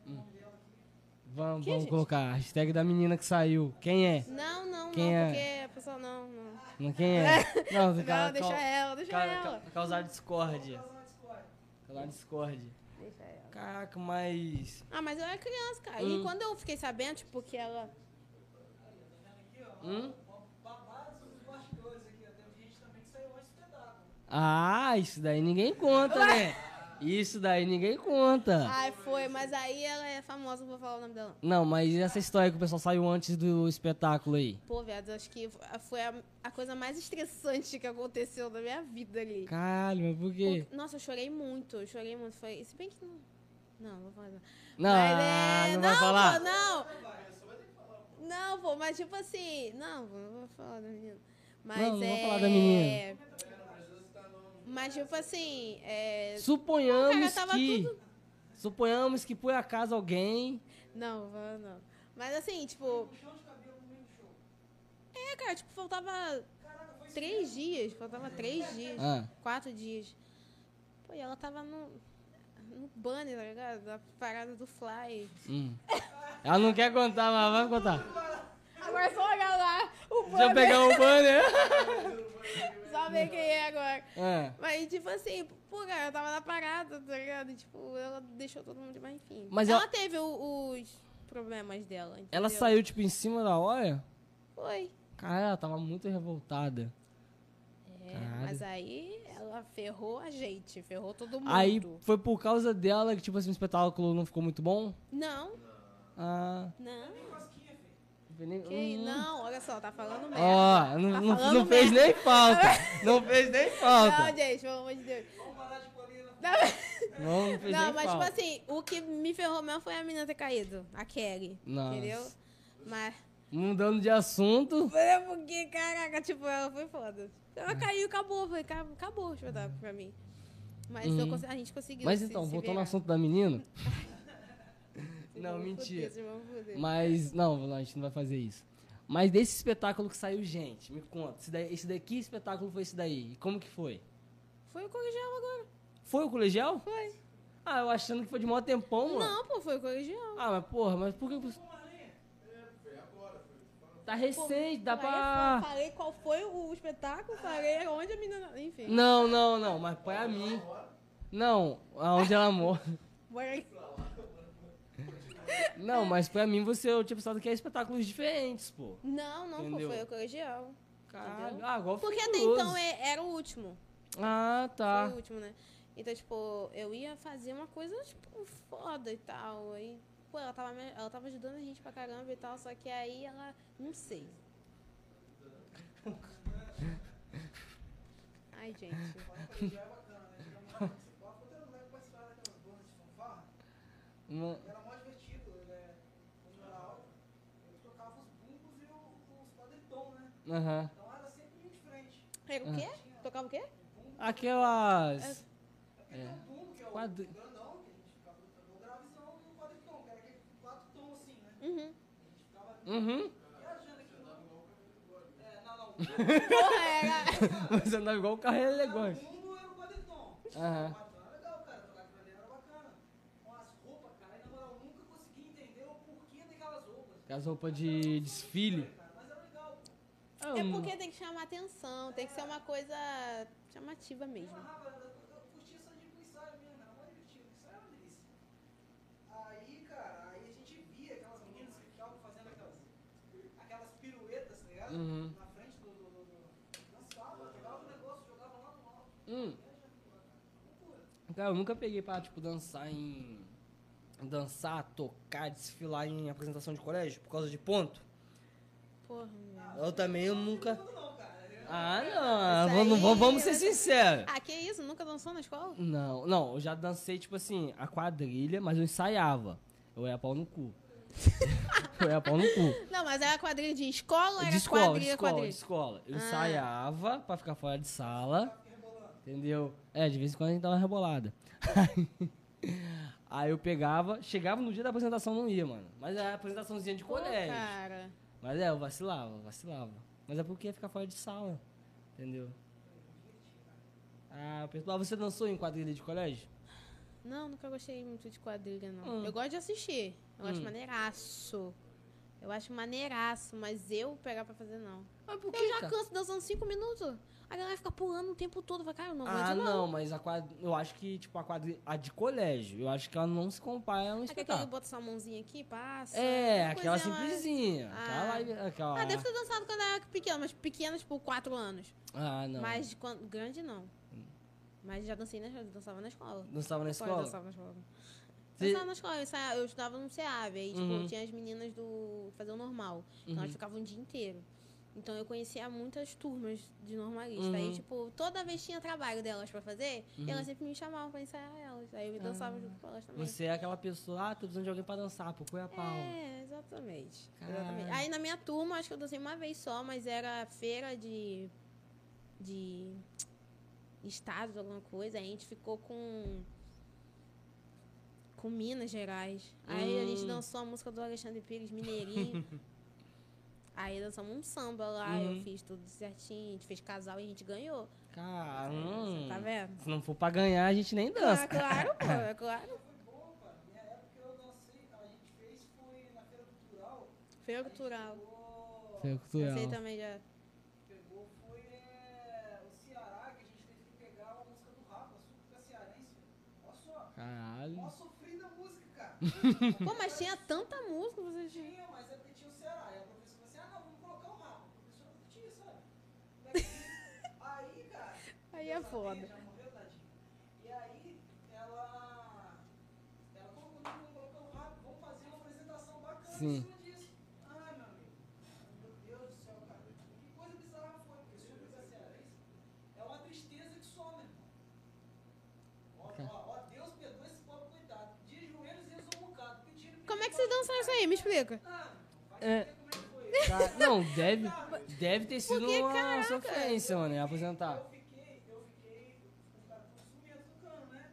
Hum. Vamos, vamos colocar a hashtag da menina que saiu. Quem é? Não, não, Quem não, é? porque a pessoa não, não. Não, Quem é? Não, Não, ca- deixa ela, deixa ca- ela. ca- causar discórdia. Causar discórdia. Deixa ela. Caraca, mas. Ah, mas eu era criança, cara. Hum. E quando eu fiquei sabendo, tipo, que ela. Hum? Babados dos bastidores aqui, ó. Teve gente também que saiu antes do espetáculo. Ah, isso daí ninguém conta, né? Isso daí ninguém conta. Ai, foi, mas aí ela é famosa, não vou falar o nome dela. Não, mas e essa história que o pessoal saiu antes do espetáculo aí? Pô, viado, acho que foi a, a coisa mais estressante que aconteceu na minha vida ali. Caralho, mas por quê? Por- Nossa, eu chorei muito, eu chorei muito. Foi, se bem que não. Não, não vou falar. Não, Não, Mas, é, não vai falar? Pô, não, não, pô, mas tipo assim. Não, não vou falar da menina. Mas Não, não vou é. falar da menina. Mas tipo assim. É, Suponhamos que. tudo- Suponhamos que por acaso alguém. não, não. Mas assim, tipo. É, cara, tipo, faltava três dias. Faltava três dias. Ah, Quatro dias. Pô, e ela tava no. No banner, tá ligado? Da parada do Fly. hum. Ela não quer contar, mas vai contar. Agora é só olhar lá o Deixa eu pegar o banner. Só ver quem é agora. Ah, Mas, tipo assim, pô, cara, eu tava na parada, tá ligado? Tipo, ela deixou todo mundo, mas enfim. Mas ela, ela- teve o- os problemas dela. ela entendeu? saiu, tipo, em cima da hora? Foi. Cara, ela tava muito revoltada. É, Caralho. mas aí ela ferrou a gente, ferrou todo mundo. Aí foi por causa dela que, tipo assim, o espetáculo não ficou muito bom? Não, Ah. não. Nem- Que, hum. não, olha só, tá falando merda. Ó, não, Tá não, não fez nem falta. Não fez nem falta. Não, gente, pelo amor de Deus. Vamos parar de polir Não, Não, não fez não nem mas falta. tipo assim, o que me ferrou mesmo foi a menina ter caído, a Kelly. Nossa. Entendeu? Mas. Mudando de assunto. Foi porque, caraca, tipo, ela foi foda. Ela caiu e acabou, foi, ca- acabou o espetáculo pra mim. Mas eu Uhum. cons- a gente conseguiu. Mas se- então, se voltando ao assunto da menina. Não, mentira. fuder. Mas, não, a gente não vai fazer isso. Mas desse espetáculo que saiu, gente, me conta. Esse, daí, esse espetáculo foi esse daí? E como que foi? Foi o colegial agora. Foi o colegial? Foi. Ah, eu achando que foi de maior tempão, mano. Não, pô, foi o colegial. Ah, mas porra, mas por que... Tá recente, dá Falei- pra... Falei qual foi o espetáculo, falei onde a menina. Enfim. Não, não, não, mas pra mim. Não, aonde ela mora. Não, mas pra mim você, eu tinha pensado que é espetáculos diferentes, pô. Não, não, pô, Entendeu? foi o colegial. Caralho. Ah, agora Porque até curioso. então é- era o último. Ah, tá. Foi o último, né? Então, tipo, eu ia fazer uma coisa, tipo, foda e tal. Aí, pô, ela tava, ela tava ajudando a gente pra caramba e tal, só que aí ela. Não sei. Ai, gente. Já é bacana, né? Geralmente, você bota quando eu lembro participar daquelas bandas de fanfarra, Uma- era mó divertido, né? Quando era aula, eu tocava os bumbos e o- os quadritom, né? Aham. Então era sempre um diferente. Era o quê? Tocava o quê? Aquelas. É é o Quadri- grandão, que a gente ficava gravizão, e o quadritom, que era aquele quatro tom assim, né? Uhum. A gente ficava Uhum. É. Porra, era. Você andava igual o carro O elegante. era o quadritom. Aham. O quadritom era legal, cara. Tocar aquilo ali era bacana. Com as roupas, cara, na moral, eu nunca consegui entender o porquê daquelas roupas. Aquelas roupas de desfile. Cara, mas era legal, pô. Ah, É porque tem que chamar atenção, tem que ser uma coisa chamativa mesmo. Eu, eu, eu curtia só de ir pro ensaio mesmo, era mais divertido. O ensaio era uma delícia. Aí, cara, aí a gente via aquelas meninas que ficavam fazendo aquelas, aquelas piruetas, tá ligado? Uhum. Na frente do. do, do, do dançava, pegava o negócio, jogava lá no alto. Hum. Cara, eu nunca peguei pra, tipo, dançar em. Dançar, tocar, desfilar em apresentação de colégio por causa de ponto. Porra, meu. Eu também, eu nunca. Ah, Não, vamos, aí, vamos- vamos ser mas- sinceros. Ah, que isso? Nunca dançou na escola? Não, não, eu já dancei, tipo assim, a quadrilha, mas eu ensaiava. Eu ia pau no cu. eu ia pau no cu. Não, mas era quadrilha de escola ou era De escola, de quadrilha, escola, de quadrilha? escola. Eu Ah. ensaiava pra ficar fora de sala. Entendeu? É, de vez em quando a gente dava uma rebolada. Aí eu pegava, chegava no dia da apresentação, não ia, mano. Mas era apresentaçãozinha de Pô, colégio. cara. Mas é, eu vacilava, vacilava. Mas é porque ia ficar fora de sala. Entendeu? Ah, pessoal, você dançou em quadrilha de colégio? Não, nunca gostei muito de quadrilha, não. Hum. Eu gosto de assistir. Eu acho Hum. maneiraço. Eu acho maneiraço, mas eu pegar pra fazer, não. Mas por Eu já canso dançando cinco minutos. A galera fica pulando o tempo todo. Vai, cara, eu não aguento, Ah, não. não, mas a quadrilha, eu acho que, tipo, a quadrilha, a de colégio, eu acho que ela não se compara a um É que aquele espetáculo. bota sua mãozinha aqui, passa. É, aquela mais- simplesinha. Ah. Aquela, aquela... Ah, devo ter dançado quando era pequena, mas pequena, tipo, quatro anos. Ah, não. Mas quando, grande, não. Mas já dancei na, dançava na escola. Dançava na eu escola? dançava na escola. Você- na escola, eu, ensaia- eu estudava no SEAB, aí, tipo, Uhum. tinha as meninas do fazer o normal. Então Uhum. elas ficavam o dia inteiro. Então eu conhecia muitas turmas de normalista. Aí, Uhum. tipo, toda vez tinha trabalho delas pra fazer, Uhum. e elas sempre me chamavam pra ensaiar elas. Aí eu dançava Ah. junto com elas também. Você é aquela pessoa, ah, tô precisando de alguém pra dançar, procura a Paula. É, exatamente. Exatamente. Aí na minha turma, acho que eu dancei uma vez só, mas era feira de. de. estados, alguma coisa. Aí a gente ficou com. com Minas Gerais. Aí a gente Hum. dançou a música do Alexandre Pires, Mineirinho. Aí dançamos um samba lá, Uhum. eu fiz tudo certinho, a gente fez casal e a gente ganhou. Caramba. Tá vendo? Se não for pra ganhar, a gente nem dança. Ah, claro, pô, é claro. Foi bom, cara. Minha época eu dancei, a gente fez, foi na Feira Cultural. Feira cultural. Você também já. pegou foi é, o Ceará, que a gente teve que pegar a música do Rafa, Açúcar Cearense. Olha só, Caralho. mó sofrida a música, cara. Pô, mas tinha tanta música, você tinha. Tinha, mas é porque tinha o Ceará. E a professora falou assim: ah, não, vamos colocar o Rafa. A professora curtia, sabe? Aí, cara. Aí é foda. tadinho. E aí, ela. Ela colocou, não, vamos colocar o Rafa, vamos fazer uma apresentação bacana Sim. em cima disso. Ai, meu amigo. Meu Deus do céu, cara. Que coisa bizarra foi, porque se o Lucas Cearense é uma tristeza que some, irmão. Ó, ó, ó, Deus perdoa esse pobre coitado. De joelhos e exomucado. pedindo Como é que vocês dançaram isso aí? Me explica. Ah, vai É. é. Tá- Não, deve, deve ter sido Porque, uma caraca. sofrência, mano, aposentar. Eu fiquei, eu fiquei, os caras tudo sumindo do cano, né?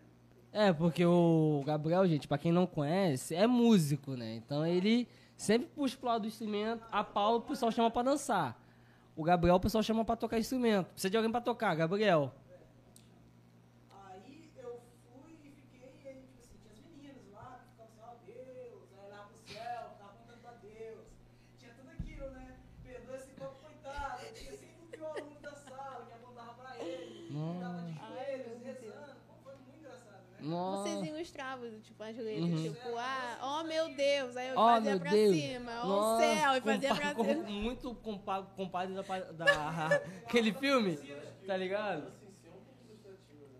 É, porque o Gabriel, gente, pra quem não conhece, é músico, né? Então ele sempre puxa pro lado do instrumento. A Paula o pessoal chama pra dançar. O Gabriel o pessoal chama pra tocar instrumento. Precisa de alguém pra tocar, Gabriel. Aí eu fui e fiquei, e aí, tipo assim, tinha as meninas lá, que ficavam assim, ó Deus, aí lá pro céu, tava contando pra Deus. Tinha tudo aquilo, né? Perdoa esse pobre coitado. Tinha sempre o pior aluno da sala, que apontava pra ele, que tava de joelhos, rezando. Pô, foi muito engraçado, né? Nossa. Tipo, as letras, Uhum. tipo, ah, oh meu Deus, aí eu Ó, fazia pra Deus. cima, ó o Nossa, céu, e fazia pra com- cima. Muito compa compadre da, da aquele filme, tá ligado?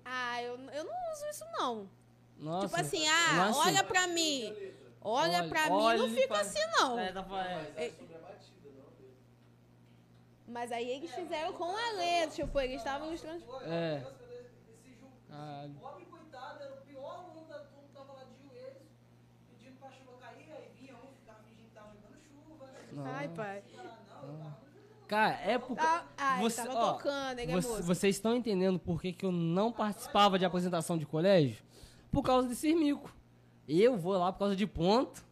Ah, eu, eu não uso isso não. Nossa. tipo assim, ah, assim. olha pra mim. Olha, Olha- pra mim, não fica pra- assim não. É, tá falando. É- Mas aí eles fizeram com a letra, tipo, eles estavam É. Deus perdoa esse ju- Caralho. esse pobre coitado, era o pior aluno da turma, tava lá de joelhos, pedindo pra chuva cair, aí vinha um, ficava fingindo que tava jogando chuva, né? Não. Ai, pai. Cara, é porque. Ah, ele você- tava ó, tocando, é Você- vocês estão entendendo por que, que eu não participava de apresentação de colégio? Por causa desse mico. Eu vou lá por causa de ponto.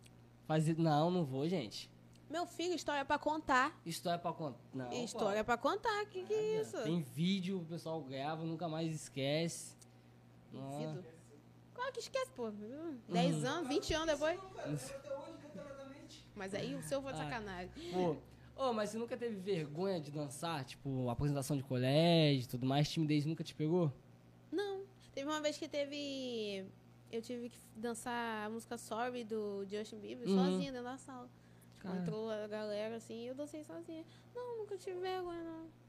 Fazer. Não, não vou, gente. Meu filho, história pra contar. História pra contar. Não. história pra contar, que que é isso? Tem vídeo, o pessoal grava, nunca mais esquece. Claro que esquece, pô. 10 anos, 20 anos depois. Mas aí o seu foi de Ah. sacanagem. Pô. Ô, mas você nunca teve vergonha de dançar? Tipo, apresentação de colégio e tudo mais? Timidez nunca te pegou? Não. Teve uma vez que teve. Eu tive que dançar a música Sorry do Justin Bieber Uhum. sozinha dentro da sala. Tipo, Cara. entrou a galera assim e eu dancei sozinha. Não, nunca tive vergonha, não.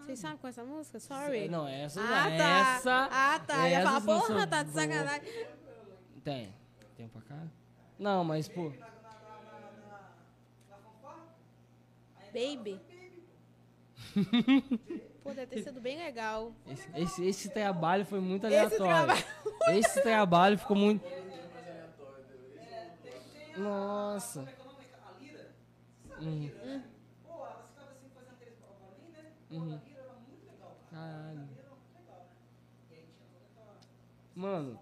Vocês sabem qual é essa música? Sorry? Não, essa Ah, não. tá. Essa. Ah, tá. Eu ia essa falar, porra, tá de sacanagem. Tem. Tem pra cá? Não, mas, pô. Na, na, na, na, na, na fanfarra, aí Baby. pô. Deve ter sido bem legal. Esse, esse, esse trabalho foi muito Esse aleatório. Esse trabalho, ficou muito. Nossa. Como que o nome daquela a Lira? Uhum. Pô, ela ficava assim fazendo aquele barulhinho, né? Pô, Uhum. a Lira era muito legal, cara. Caralho. A Lira era muito legal, né? E aí tinha toda aquela. Mano,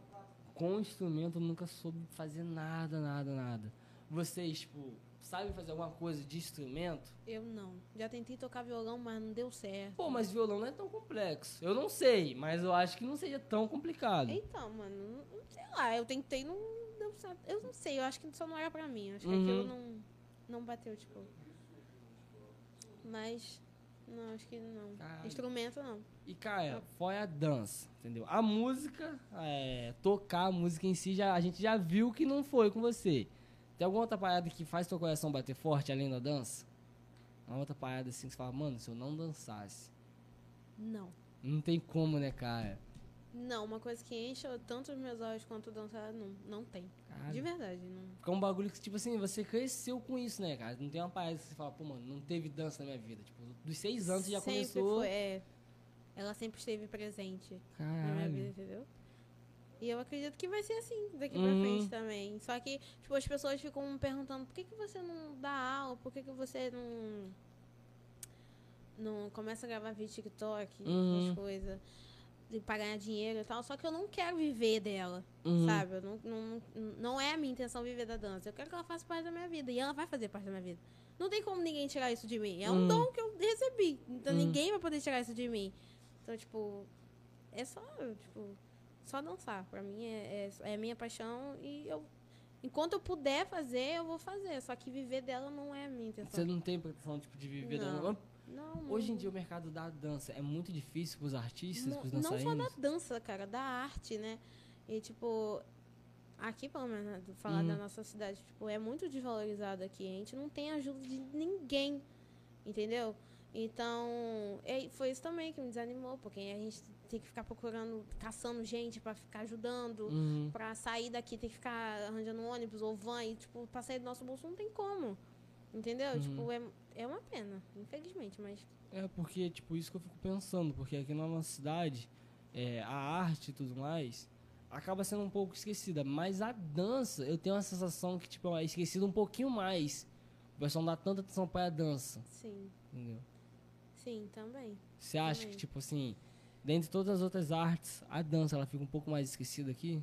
com instrumento eu nunca soube fazer nada, nada, nada. Vocês, tipo, sabem fazer alguma coisa de instrumento? Eu não. Já tentei tocar violão, mas não deu certo. Pô, mas violão não é tão complexo. Eu não sei, mas eu acho que não seja tão complicado. Então, mano, sei lá, eu tentei, não deu certo. Eu não sei, eu acho que só não era pra mim. Acho que Uhum. aquilo não, não bateu, tipo. Mas, não, acho que não. Caralho. Instrumento, não. E, cara, foi a dança, entendeu? A música, é, tocar a música em si, já, a gente já viu que não foi com você. Tem alguma outra parada que faz teu coração bater forte além da dança? Uma outra parada assim que você fala, mano, se eu não dançasse. Não. Não tem como, né, cara? Não, uma coisa que enche tanto os meus olhos quanto dançar, não, não tem. Cara, De verdade, não. Fica um bagulho que, tipo assim, você cresceu com isso, né, cara? Não tem uma parada que você fala, pô, mano, não teve dança na minha vida. Tipo, dos seis anos você já sempre começou. Foi, é, ela sempre esteve presente na minha Caralho. vida, entendeu? E eu acredito que vai ser assim daqui Uhum. pra frente também. Só que, tipo, as pessoas ficam me perguntando por que, que você não dá aula, por que, que você não. Não começa a gravar vídeo TikTok, Uhum. essas coisas. De pra ganhar dinheiro e tal. Só que eu não quero viver dela, Uhum. sabe? Eu não, não, não é a minha intenção viver da dança. Eu quero que ela faça parte da minha vida. E ela vai fazer parte da minha vida. Não tem como ninguém tirar isso de mim. É um Uhum. dom que eu recebi. Então Uhum. ninguém vai poder tirar isso de mim. Então, tipo, é só, tipo, só dançar. Pra mim é, é, é a minha paixão e eu. Enquanto eu puder fazer, eu vou fazer. Só que viver dela não é a minha intenção. Você não tem pretensão, tipo, de viver Não. Não, Hoje em dia o mercado da dança é muito difícil pros artistas, não, pros não só da dançarinos. dança, cara, da arte, né? E tipo, aqui pelo menos, né, falar Uhum. da nossa cidade, tipo, é muito desvalorizado aqui. A gente não tem ajuda de ninguém, entendeu? Então, é, foi isso também que me desanimou, porque a gente tem que ficar procurando, caçando gente pra ficar ajudando. Uhum. Pra sair daqui tem que ficar arranjando um ônibus ou van e, tipo, pra sair do nosso bolso não tem como. Entendeu? Uhum. Tipo, é, é uma pena, infelizmente, mas. É porque, tipo, isso que eu fico pensando, porque aqui na nossa cidade, é, a arte e tudo mais acaba sendo um pouco esquecida, mas a dança, eu tenho uma sensação que, tipo, é esquecida um pouquinho mais. O pessoal não dá tanta atenção pra a dança, Sim, entendeu? sim, também. Você acha que, Também. tipo assim, dentre todas as outras artes, a dança ela fica um pouco mais esquecida aqui?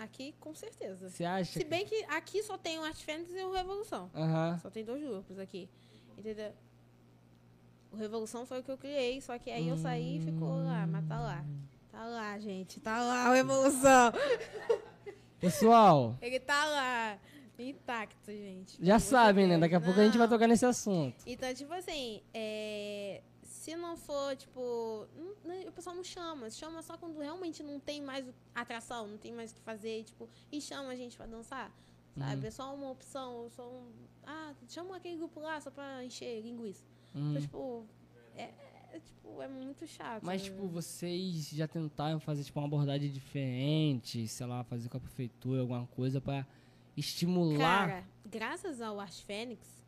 Aqui, com certeza. Você acha? Se bem que aqui só tem o Arte Fênix e o Revolução. Aham. Só tem dois grupos aqui. Entendeu? O Revolução foi o que eu criei, só que aí eu saí e ficou lá, mas tá lá. Tá lá, gente. Tá lá o Revolução. Pessoal, Ele tá lá. Intacto, gente. já sabem, né? Daqui a pouco a gente vai tocar nesse assunto. Então, tipo assim, é, se não for, tipo. não- não- o pessoal não chama. Chama só quando realmente não tem mais atração, não tem mais o que fazer, tipo, e chama a gente pra dançar. Sabe? Uhum. É só uma opção, só um. Ah, chama aquele grupo lá só pra encher linguiça. Uhum. Então, tipo, é, é, tipo, é muito chato. Mas, né? tipo, vocês já tentaram fazer, tipo, uma abordagem diferente, sei lá, fazer com a prefeitura alguma coisa pra estimular? Cara, graças ao Arte Fênix,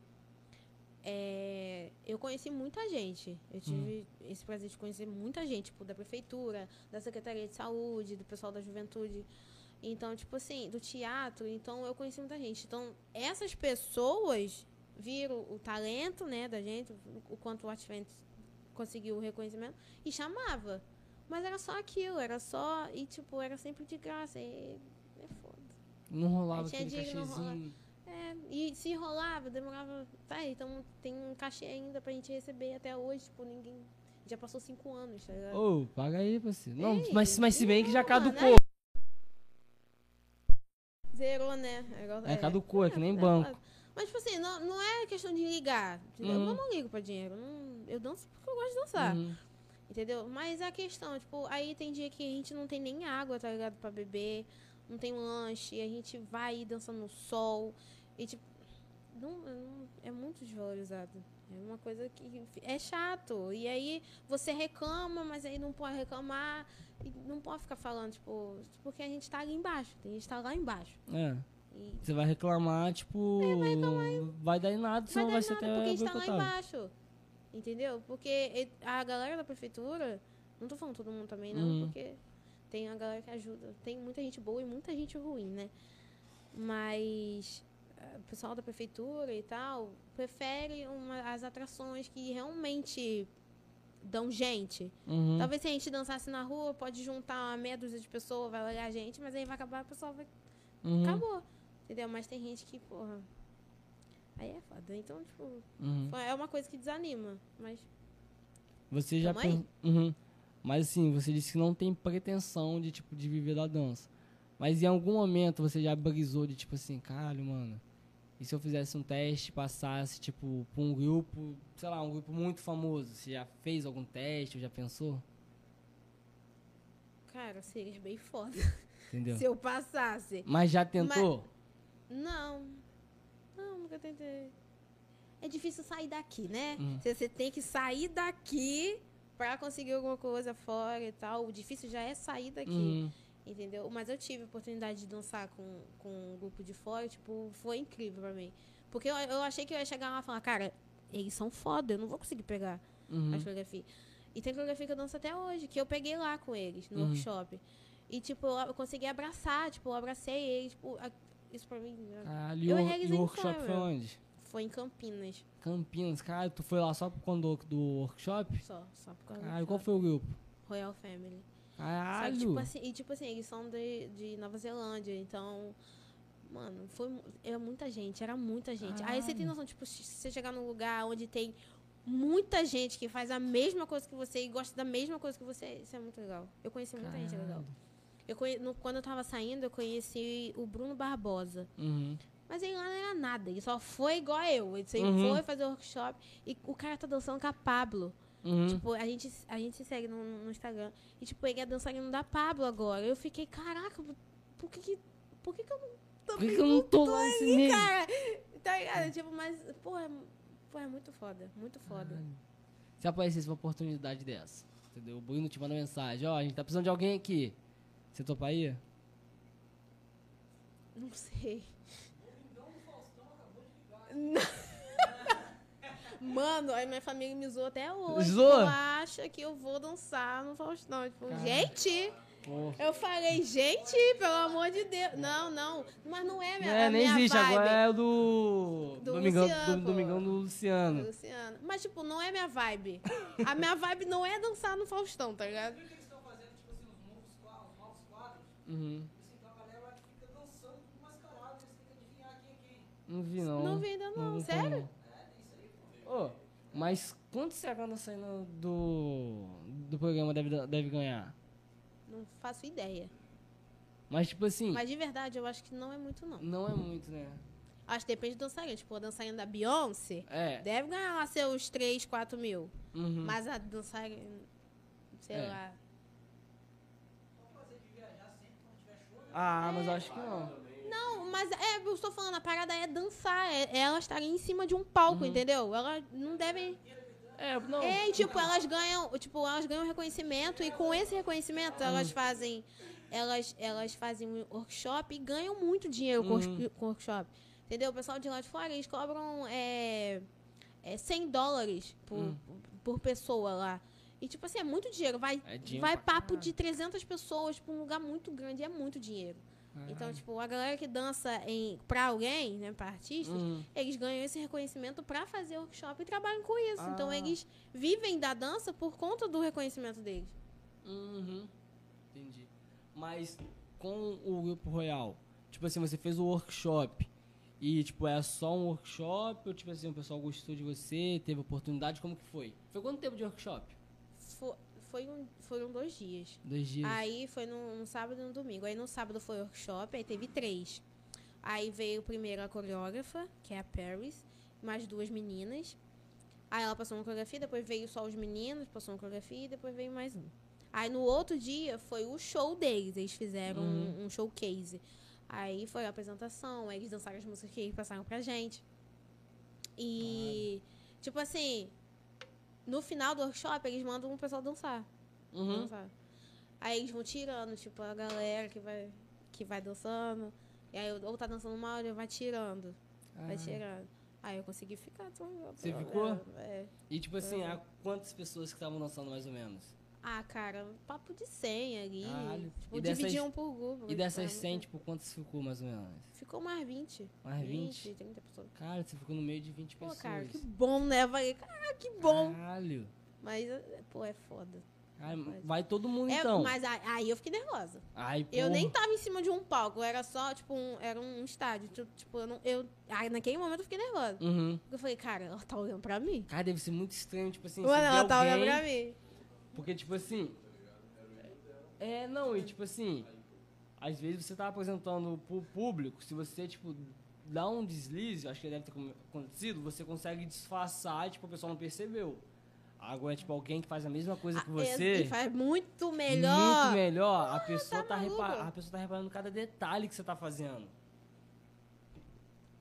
é, eu conheci muita gente. Eu tive esse prazer de conhecer muita gente, tipo, da prefeitura, da Secretaria de Saúde, do pessoal da juventude. Então, tipo assim, do teatro, então eu conheci muita gente. Então, essas pessoas viram o talento, né, da gente, o quanto o Arte Fênix conseguiu o reconhecimento, e chamava. Mas era só aquilo, era só. E, tipo, era sempre de graça. E é foda. Não rolava aquele cachezinho. É, e se enrolava, demorava. Tá, então tem um cachê ainda pra gente receber até hoje, tipo, ninguém. Já passou cinco anos, tá ligado? Ô, paga aí, parceiro. Não, Ei, mas, mas se bem que já não, caducou. mano, Zerou, né? igual- É, caducou, é que nem banco. Mas, tipo assim, não, não é questão de ligar. Uhum. Eu não ligo pra dinheiro. não- eu danço porque eu gosto de dançar. Uhum. Entendeu? Mas a questão, tipo, aí tem dia que a gente não tem nem água, tá ligado? Pra beber, não tem lanche, a gente vai dançando no sol. E, tipo, não, não- é muito desvalorizado. É uma coisa que é chato. E aí você reclama, mas aí não pode reclamar. E não pode ficar falando, tipo, porque a gente tá ali embaixo. A gente tá lá embaixo. É. E Você vai reclamar, tipo. vai, dar em nada, não senão vai vai ser nada porque a até gente tá lá embaixo. Entendeu? Porque a galera da prefeitura, não tô falando todo mundo também, não, Uhum. porque tem a galera que ajuda. Tem muita gente boa e muita gente ruim, né? Mas o pessoal da prefeitura e tal prefere uma- as atrações que realmente dão gente. Uhum. Talvez se a gente dançasse na rua, pode juntar uma meia dúzia de pessoas, vai olhar a gente, mas aí vai acabar, a pessoa vai. Uhum. Acabou. Entendeu? Mas tem gente que, porra. Aí é foda. Então, tipo, Uhum. é uma coisa que desanima. Mas Você já pen- Uhum. Mas assim, você disse que não tem pretensão de tipo de viver da dança. Mas em algum momento você já brisou de tipo assim, caralho, mano. E se eu fizesse um teste, passasse tipo pra um grupo, sei lá, um grupo muito famoso, você já fez algum teste ou já pensou? Cara, seria bem foda. Entendeu? Se eu passasse. Mas já tentou? Não. Não, nunca tentei. É difícil sair daqui, né? Hum. Você tem que sair daqui pra conseguir alguma coisa fora e tal. O difícil já é sair daqui. Uhum. Entendeu? Mas eu tive a oportunidade de dançar com, com um grupo de fora, tipo, foi incrível pra mim. Porque eu, eu achei que eu ia chegar lá e falar, cara, eles são foda, eu não vou conseguir pegar Uhum. as coreografias. E tem coreografia que eu danço até hoje, que eu peguei lá com eles, no Uhum. workshop. E, tipo, eu, eu consegui abraçar, tipo, eu abracei eles, tipo, a- isso pra mim e Eu o, e realizei o workshop foi onde? foi em Campinas. Campinas, cara, tu foi lá só por conta do, do workshop? Só, só por causa Caralho, do qual workshop. foi o grupo? Royal Family. Só Caralho! tipo assim, e tipo assim, eles são de, de Nova Zelândia, então. Mano, foi era muita gente, era muita gente. Aí você tem Caralho. noção, tipo, se você chegar num lugar onde tem muita gente que faz a mesma coisa que você e gosta da mesma coisa que você, isso é muito legal. Eu conheci muita gente legal. Caralho. Eu conhe, no- quando eu tava saindo, eu conheci o Bruno Barbosa. Uhum. Mas ele lá não era nada, ele só foi igual eu. Ele Uhum. foi fazer workshop e o cara tá dançando com a Pablo. Uhum. Tipo, a gente, a gente se segue no, no Instagram. E, tipo, ele é dançarino da Pablo agora. Eu fiquei, caraca, por que que, por que, que eu não tô Por que, que eu não tô lá nesse nível? cara? Tá ligado? Tipo, mas, pô, é, pô, é muito foda, muito foda. Se aparecesse uma oportunidade dessa, entendeu? O Bruno te manda mensagem, ó, a gente tá precisando de alguém aqui. Você toparia? Não sei. Mano, aí minha família me zoou até hoje. Zoa? Tu acha que eu vou dançar no Faustão? Tipo, Cara. gente, Pô. eu falei, gente, pelo amor de Deus. Não, não, mas não é minha, É, a nem minha existe, vibe. agora é o do. Do Domingão, Luciano, do. Domingão do Luciano. Luciano. Mas, tipo, não é minha vibe. A minha vibe não é dançar no Faustão, tá ligado? Viu que eles estão fazendo, tipo assim, os novos quadros, os novos quadros? Uhum. Assim, então a galera lá que fica dançando com mascarado, eles têm que adivinhar quem é quem. Não vi, não. Não vi ainda não, vi sério? não. Ô, mas quanto será que a saindo do, do programa deve, deve ganhar? Não faço ideia. Mas, tipo assim, Mas de verdade, eu acho que não é muito, não. não é muito, né? Acho que depende do dançarino. Tipo, a dançarina da Beyoncé É. deve ganhar lá seus 3, 4 mil. Uhum. Mas a dançarina, sei É. lá. Ah, mas eu acho que não. Não, mas é, eu estou falando, a parada é dançar. É, é elas estarem em cima de um palco, Uhum. entendeu? Elas não devem. É, não. É, e, tipo, elas ganham, tipo, elas ganham reconhecimento e com esse reconhecimento elas fazem elas elas fazem um workshop e ganham muito dinheiro Uhum. com o workshop. Entendeu? O pessoal de lá de fora, eles cobram é, é 100 dólares por, Hum. por pessoa lá. E, tipo assim, é muito dinheiro. Vai, É dinheiro vai papo de 300 pessoas pra um lugar muito grande. É muito dinheiro. Então, Caralho. tipo, a galera que dança em, pra alguém, né, pra artistas, Uhum. eles ganham esse reconhecimento pra fazer workshop e trabalham com isso. Então, Ah. eles vivem da dança por conta do reconhecimento deles. Uhum. Entendi. Mas com o Grupo Royal, tipo assim, você fez o workshop e, tipo, é só um workshop ou, tipo assim, o pessoal gostou de você, teve oportunidade, como que foi? Foi quanto tempo de workshop? Fo- Foi um, foram dois dias. Dois dias. Aí foi no, no sábado e no domingo. Aí no sábado foi workshop, aí teve três. Aí veio primeiro a coreógrafa, que é a Paris, mais duas meninas. Aí ela passou uma coreografia, depois veio só os meninos, passou uma coreografia e depois veio mais um. Aí no outro dia foi o show deles, eles fizeram Uhum. um, um showcase. Aí foi a apresentação, aí eles dançaram as músicas que eles passaram pra gente. E, tipo assim, no final do workshop eles mandam o pessoal dançar. Uhum. dançar. Aí eles vão tirando, tipo, a galera que vai, que vai dançando. E aí, ou tá dançando mal, ele vai tirando. Vai Ah, tirando. Aí eu consegui ficar. Então, Você ficou? É. E tipo assim, há quantas pessoas que estavam dançando mais ou menos? Ah, cara, papo de 100 ali. Caralho. Tipo, E dessas- dividiam por grupo. E dessas tipo, 100, tipo, quantas ficou mais ou menos? Ficou mais 20. Mais 20? 30 pessoas. Cara, você ficou no meio de 20 Pô, pessoas. cara, que bom, né? Falei, cara, que bom. Caralho. Mas, é, pô, é foda. Ai, vai todo mundo É, então. Mas aí, eu fiquei nervosa. Ai, Eu nem tava em cima de um palco, era só, tipo, um, era um estádio. Tipo, Tipo, eu não. Eu, aí, naquele momento eu fiquei nervosa. Uhum. Eu falei, cara, ela tá olhando pra mim. Cara, deve ser muito estranho, tipo assim, Mano, ela vê tá olhando alguém... pra mim. Porque, tipo assim. É, não, e tipo assim. Às vezes você tá apresentando pro público, se você, tipo, dá um deslize, acho que deve ter acontecido, você consegue disfarçar e, tipo, a pessoa não percebeu. Agora, tipo, alguém que faz a mesma coisa que Ah, você. E faz muito melhor. Muito melhor. A pessoa tá tá, a pessoa tá reparando cada detalhe que você tá fazendo.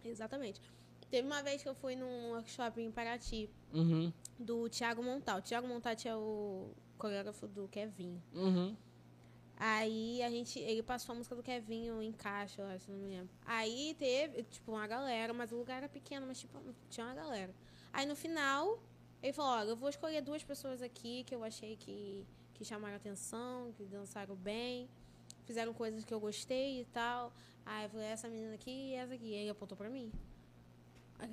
Exatamente. Teve uma vez que eu fui num workshop em Paraty, Uhum. do Thiago Montal. O Thiago Montal é o coreógrafo do Kevin. Uhum. Aí a gente, ele passou a música do Kevinho em caixa, eu acho, não me lembro. Aí teve, tipo, uma galera, mas o lugar era pequeno, mas tipo, tinha uma galera. Aí no final, ele falou, olha, eu vou escolher duas pessoas aqui que eu achei que, que chamaram atenção, que dançaram bem, fizeram coisas que eu gostei e tal. Aí eu falei, essa menina aqui e essa aqui. Aí ele apontou pra mim.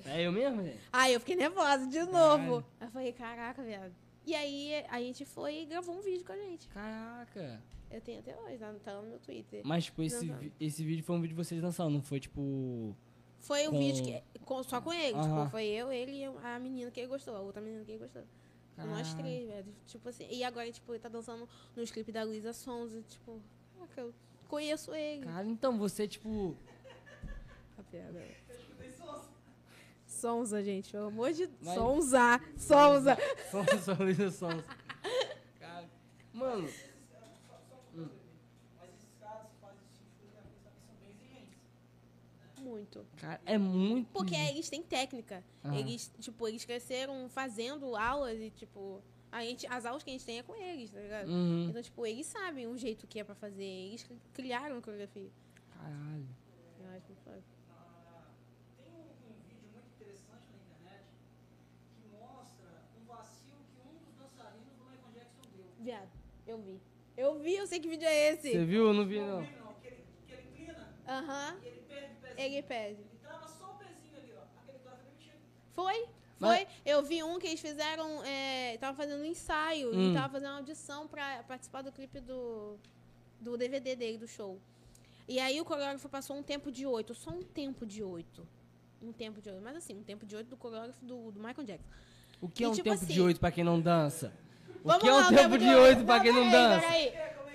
É eu mesmo? Aí eu fiquei nervosa de novo. Aí eu falei, caraca, viado. E aí a gente foi e gravou um vídeo com a gente. Caraca. Eu tenho até hoje, tá tá lá no meu Twitter. Mas, tipo, esse, vi- esse vídeo foi um vídeo de vocês dançando, não foi, tipo... Foi um Com- vídeo que, com- só com ele. Aham. Tipo, foi eu, ele e a menina que ele gostou, a outra menina que ele gostou. Nós três, velho. Tipo assim. E agora, tipo, ele tá dançando nos clipes da Luísa Sonza. Tipo, caraca, eu conheço ele. Cara, então, você, tipo... A piada. Sonza, gente, pelo amor de Mas- Sonza! Sonza! Luísa Sons. Cara, mano, Mas esses caras que fazem esse de coisa, eles também são bem exigentes. Muito. cara, é muito... Porque eles têm técnica. Aham. Eles, tipo, eles cresceram fazendo aulas e, tipo, a gente, as aulas que a gente tem é com eles, tá ligado? Uhum. Então, tipo, eles sabem o jeito que é pra fazer. Eles criaram a coreografia. Caralho. Eu acho muito foda. Tem um, um vídeo muito interessante na internet que mostra um vacilo que um dos dançarinos do Michael Jackson deu. Viado, eu vi. Eu vi, eu sei que vídeo é Você esse. viu? Eu não vi, Não, não. vi não, que ele, que ele inclina Aham. e ele perde o pezinho. Ele pede. Ele trava só o pezinho ali, ó. Aquele cara foi demitido. Foi? Mas- Foi. Eu vi um que eles fizeram. É, tava fazendo um ensaio Hum. e tava fazendo uma audição pra participar do clipe do, do DVD dele, do show. E aí o coreógrafo passou um tempo de oito, só um tempo de oito. Um tempo de oito. Mas assim, um tempo de oito do coreógrafo do, do Michael Jackson. O que E é um tipo tempo de assim- oito pra quem não dança? O Vamos que é um o tempo de oito pra quem não dança?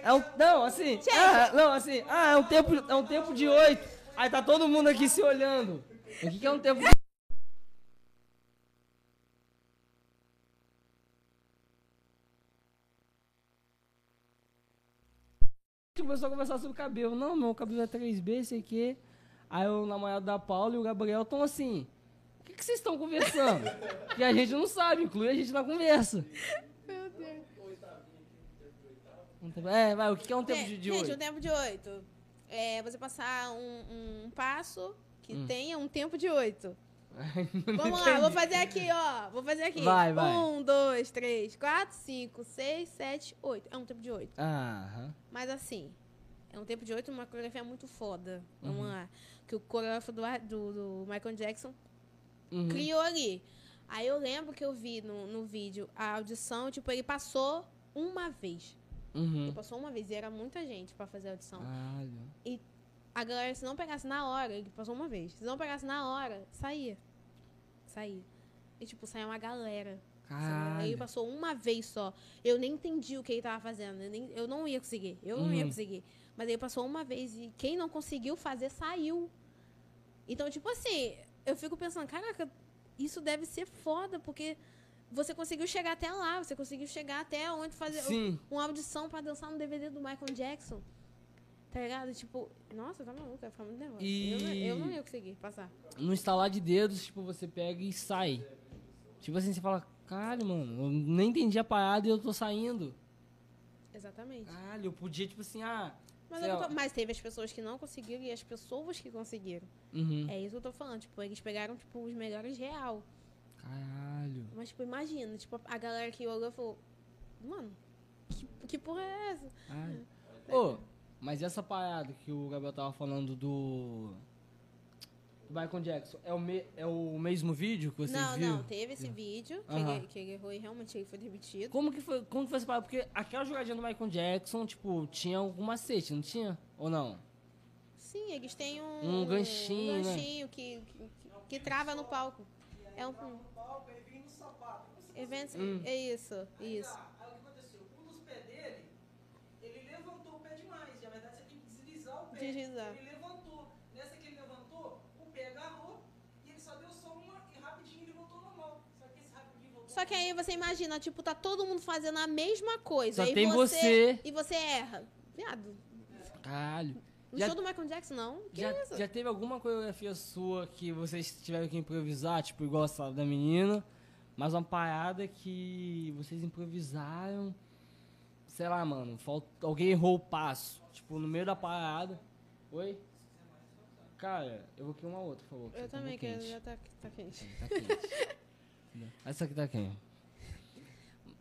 É um, não, assim, ah, não, assim, ah, é um tempo, é um tempo de oito. Aí tá todo mundo aqui se olhando. O que, que é um tempo de... Começou a conversar sobre o cabelo. Não, meu cabelo é 3B, sei que. Aí o namorado da Paula e o Gabriel estão assim. O que, que vocês estão conversando? que a gente não sabe, inclui a gente na conversa. Um tempo- É, vai, o que é um tempo É, de, de gente, oito? um tempo de oito. É você passar um, um passo que Hum. tenha um tempo de oito. Não Vamos lá, vou fazer aqui, ó. Vou fazer aqui. Vai, vai. Um, dois, três, quatro, cinco, seis, sete, oito. É um tempo de oito. Aham. Mas assim, é um tempo de oito, uma coreografia muito foda. Vamos Uhum. lá. Que o coreógrafo do, do, do Michael Jackson Uhum. criou ali. Aí eu lembro que eu vi no, no vídeo a audição, tipo, ele passou uma vez. Uhum. Ele passou uma vez e era muita gente pra fazer a audição. Caralho. A galera, se não pegasse na hora, ele passou uma vez. Se não pegasse na hora, saía. Saía. E, tipo, saía uma galera. Aí passou uma vez só. Eu nem entendi o que ele tava fazendo. Eu, nem- eu não ia conseguir. Eu não ia Uhum. conseguir. Mas ele passou uma vez e quem não conseguiu fazer, saiu. Então, tipo assim, eu fico pensando, caraca, isso deve ser foda, porque você conseguiu chegar até lá. Você conseguiu chegar até onde fazer Sim. uma audição pra dançar no DVD do Michael Jackson. Tá ligado? Tipo, nossa, tá maluco, eu ia ficar muito nervosa. E- Eu, não- eu não ia conseguir passar. No instalar de dedos, tipo, você pega e sai. Tipo assim, você fala, caralho, mano, eu nem entendi a parada e eu tô saindo. Exatamente. Caralho, eu podia, tipo assim, ah, Mas, tô- mas teve as pessoas que não conseguiram e as pessoas que conseguiram. Uhum. É isso que eu tô falando. Tipo, eles pegaram, tipo, os melhores real. Caralho. Mas, tipo, imagina, tipo, a galera que olhou falou, mano, que, que porra é essa? Caralho. Ô, mas essa parada que o Gabriel tava falando do. Do Michael Jackson, é o, me, é o mesmo vídeo que vocês não, viram? não, teve esse vídeo que, ele, que ele errou e realmente ele foi demitido. Como que foi, como que foi essa parada? Porque aquela jogadinha do Michael Jackson, tipo, tinha algum macete, não tinha? Ou não? Sim, eles têm um, Um ganchinho, um né? ganchinho que, que, que trava no palco. É um, se evento, Hum. é isso, isso. Tá, aí o que aconteceu? Um dos pés dele, ele levantou o pé demais. Na verdade, você tem que deslizar o pé. Deslizar. Ele levantou. Nessa que ele levantou, o pé agarrou e ele só deu só uma e rapidinho ele voltou normal. Só que esse rapidinho voltou Só que aí você imagina, tipo, tá todo mundo fazendo a mesma coisa. Só aí tem você. E você erra. Viado, Caralho. No Já- show do Michael Jackson, não? Que Já, isso? já teve alguma coreografia sua que vocês tiveram que improvisar, tipo, igual essa da menina, mas uma parada que vocês improvisaram, sei lá, mano, falta, alguém errou o passo, tipo, no meio da parada. Oi? Cara, eu vou querer uma outra, por favor. Eu tá também, que já tá, tá quente. Tá quente. Essa aqui tá quente.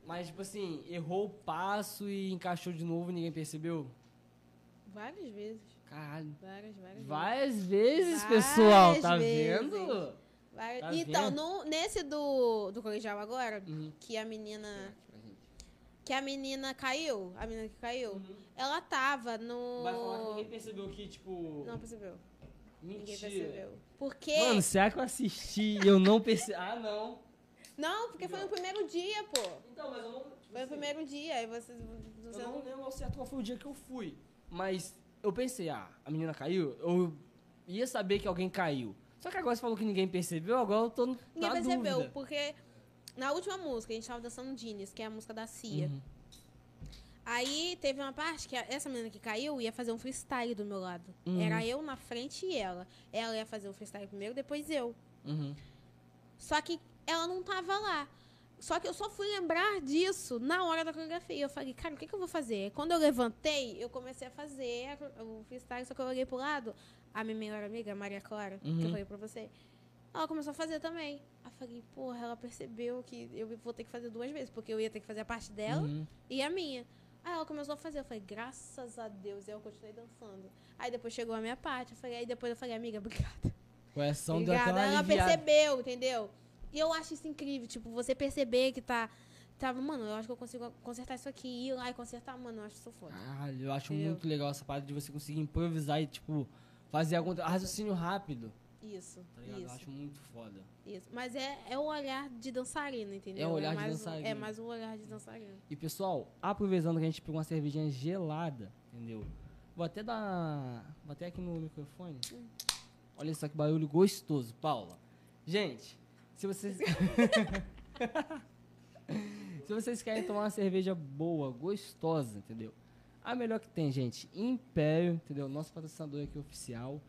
Mas, tipo assim, errou o passo e encaixou de novo e ninguém percebeu? Várias vezes. Caralho. Várias, várias vezes. Várias vezes, Várias pessoal, tá vezes. vendo? Várias- Tá então, vendo? no, nesse do, do colegial agora, Uhum. que a menina. Que a menina caiu, a menina que caiu, Uhum. ela tava no. Vai falar que ninguém percebeu que, tipo. Não percebeu. Ninguém mentira. percebeu. Porque. Mano, será que eu assisti e eu não percebi? Ah, não. Não, porque foi no primeiro dia, pô. Então, mas eu não. tipo Foi no assim, primeiro dia. Aí você. Eu você não não... lembro ao certo qual foi o dia que eu fui. Mas eu pensei, ah, a menina caiu, eu ia saber que alguém caiu. Só que agora você falou que ninguém percebeu, agora eu tô Ninguém na percebeu, dúvida. porque na última música a gente tava dançando Genius, que é a música da Cia. Uhum. Aí teve uma parte que essa menina que caiu ia fazer um freestyle do meu lado. Uhum. Era eu na frente e ela. Ela ia fazer o freestyle primeiro, depois eu. Uhum. Só que ela não tava lá. Só que eu só fui lembrar disso na hora da coreografia. Eu falei, cara, o que, que eu vou fazer? Quando eu levantei, eu comecei a fazer o freestyle, só que eu olhei pro lado. A minha melhor amiga, a Maria Clara, que Uhum. eu falei pra você, ela começou a fazer também. Aí eu falei, porra, ela percebeu que eu vou ter que fazer duas vezes, porque eu ia ter que fazer a parte dela Uhum. e a minha. Aí ela começou a fazer, eu falei, graças a Deus, e eu continuei dançando. Aí depois chegou a minha parte, eu falei, aí depois eu falei, amiga, obrigada. O coração deu Obrigada. Ela aliviada. percebeu, entendeu? E eu acho isso incrível, tipo, você perceber que tá. Tava, mano, eu acho que eu consigo consertar isso aqui. Ir lá e consertar, mano, eu acho isso foda. Caralho, eu acho Entendeu? muito legal essa parada de você conseguir improvisar e, tipo, fazer algum raciocínio rápido. Isso, Tá ligado? Eu isso, acho muito foda. isso. Mas é, é o olhar de dançarino, entendeu? É o olhar de mais, dançarino. É mais o olhar de dançarino. E pessoal, aproveitando que a gente pegou uma cervejinha gelada, entendeu? Vou até dar. Vou até aqui no microfone. Olha só que barulho gostoso, Paula. Gente, se vocês. se vocês querem tomar uma cerveja boa, gostosa, entendeu? A melhor que tem, gente, Império, entendeu? Nosso patrocinador aqui oficial.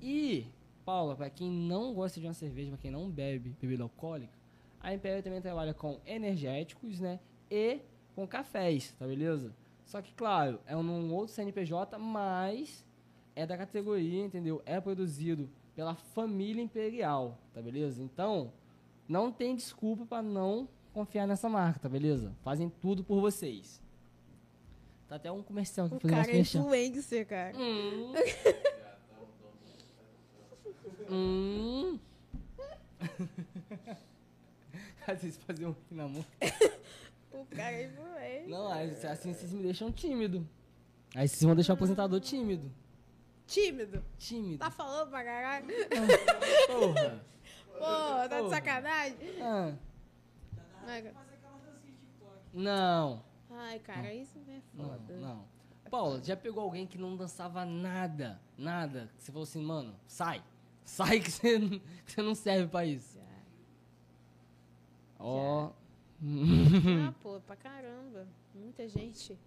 E, Paula, pra quem não gosta de uma cerveja, pra quem não bebe bebida alcoólica, a Império também trabalha com energéticos, né? E com cafés, tá beleza? Só que, claro, é um outro CNPJ, mas é da categoria, entendeu? É produzido pela família imperial, tá beleza? Então, não tem desculpa pra não confiar nessa marca, tá beleza? Fazem tudo por vocês. Tá até um comercial aqui O fazendo cara é influencer, cara. Hum. hum. Às vezes fazer um na mão. O cara é influencer. Não, assim assim vocês me deixam tímido. Aí vocês vão deixar o aposentador tímido. Tímido. Tímido. Tá falando pra caralho? Porra. Pô, tá de sacanagem? Ah, não, Ai, cara, isso é não, foda. não. Paula, já pegou alguém que não dançava nada, nada, que você falou assim, mano, sai, sai que você, não- que você não serve pra isso. Já. Ó, Ah, pô, pra caramba. Muita gente.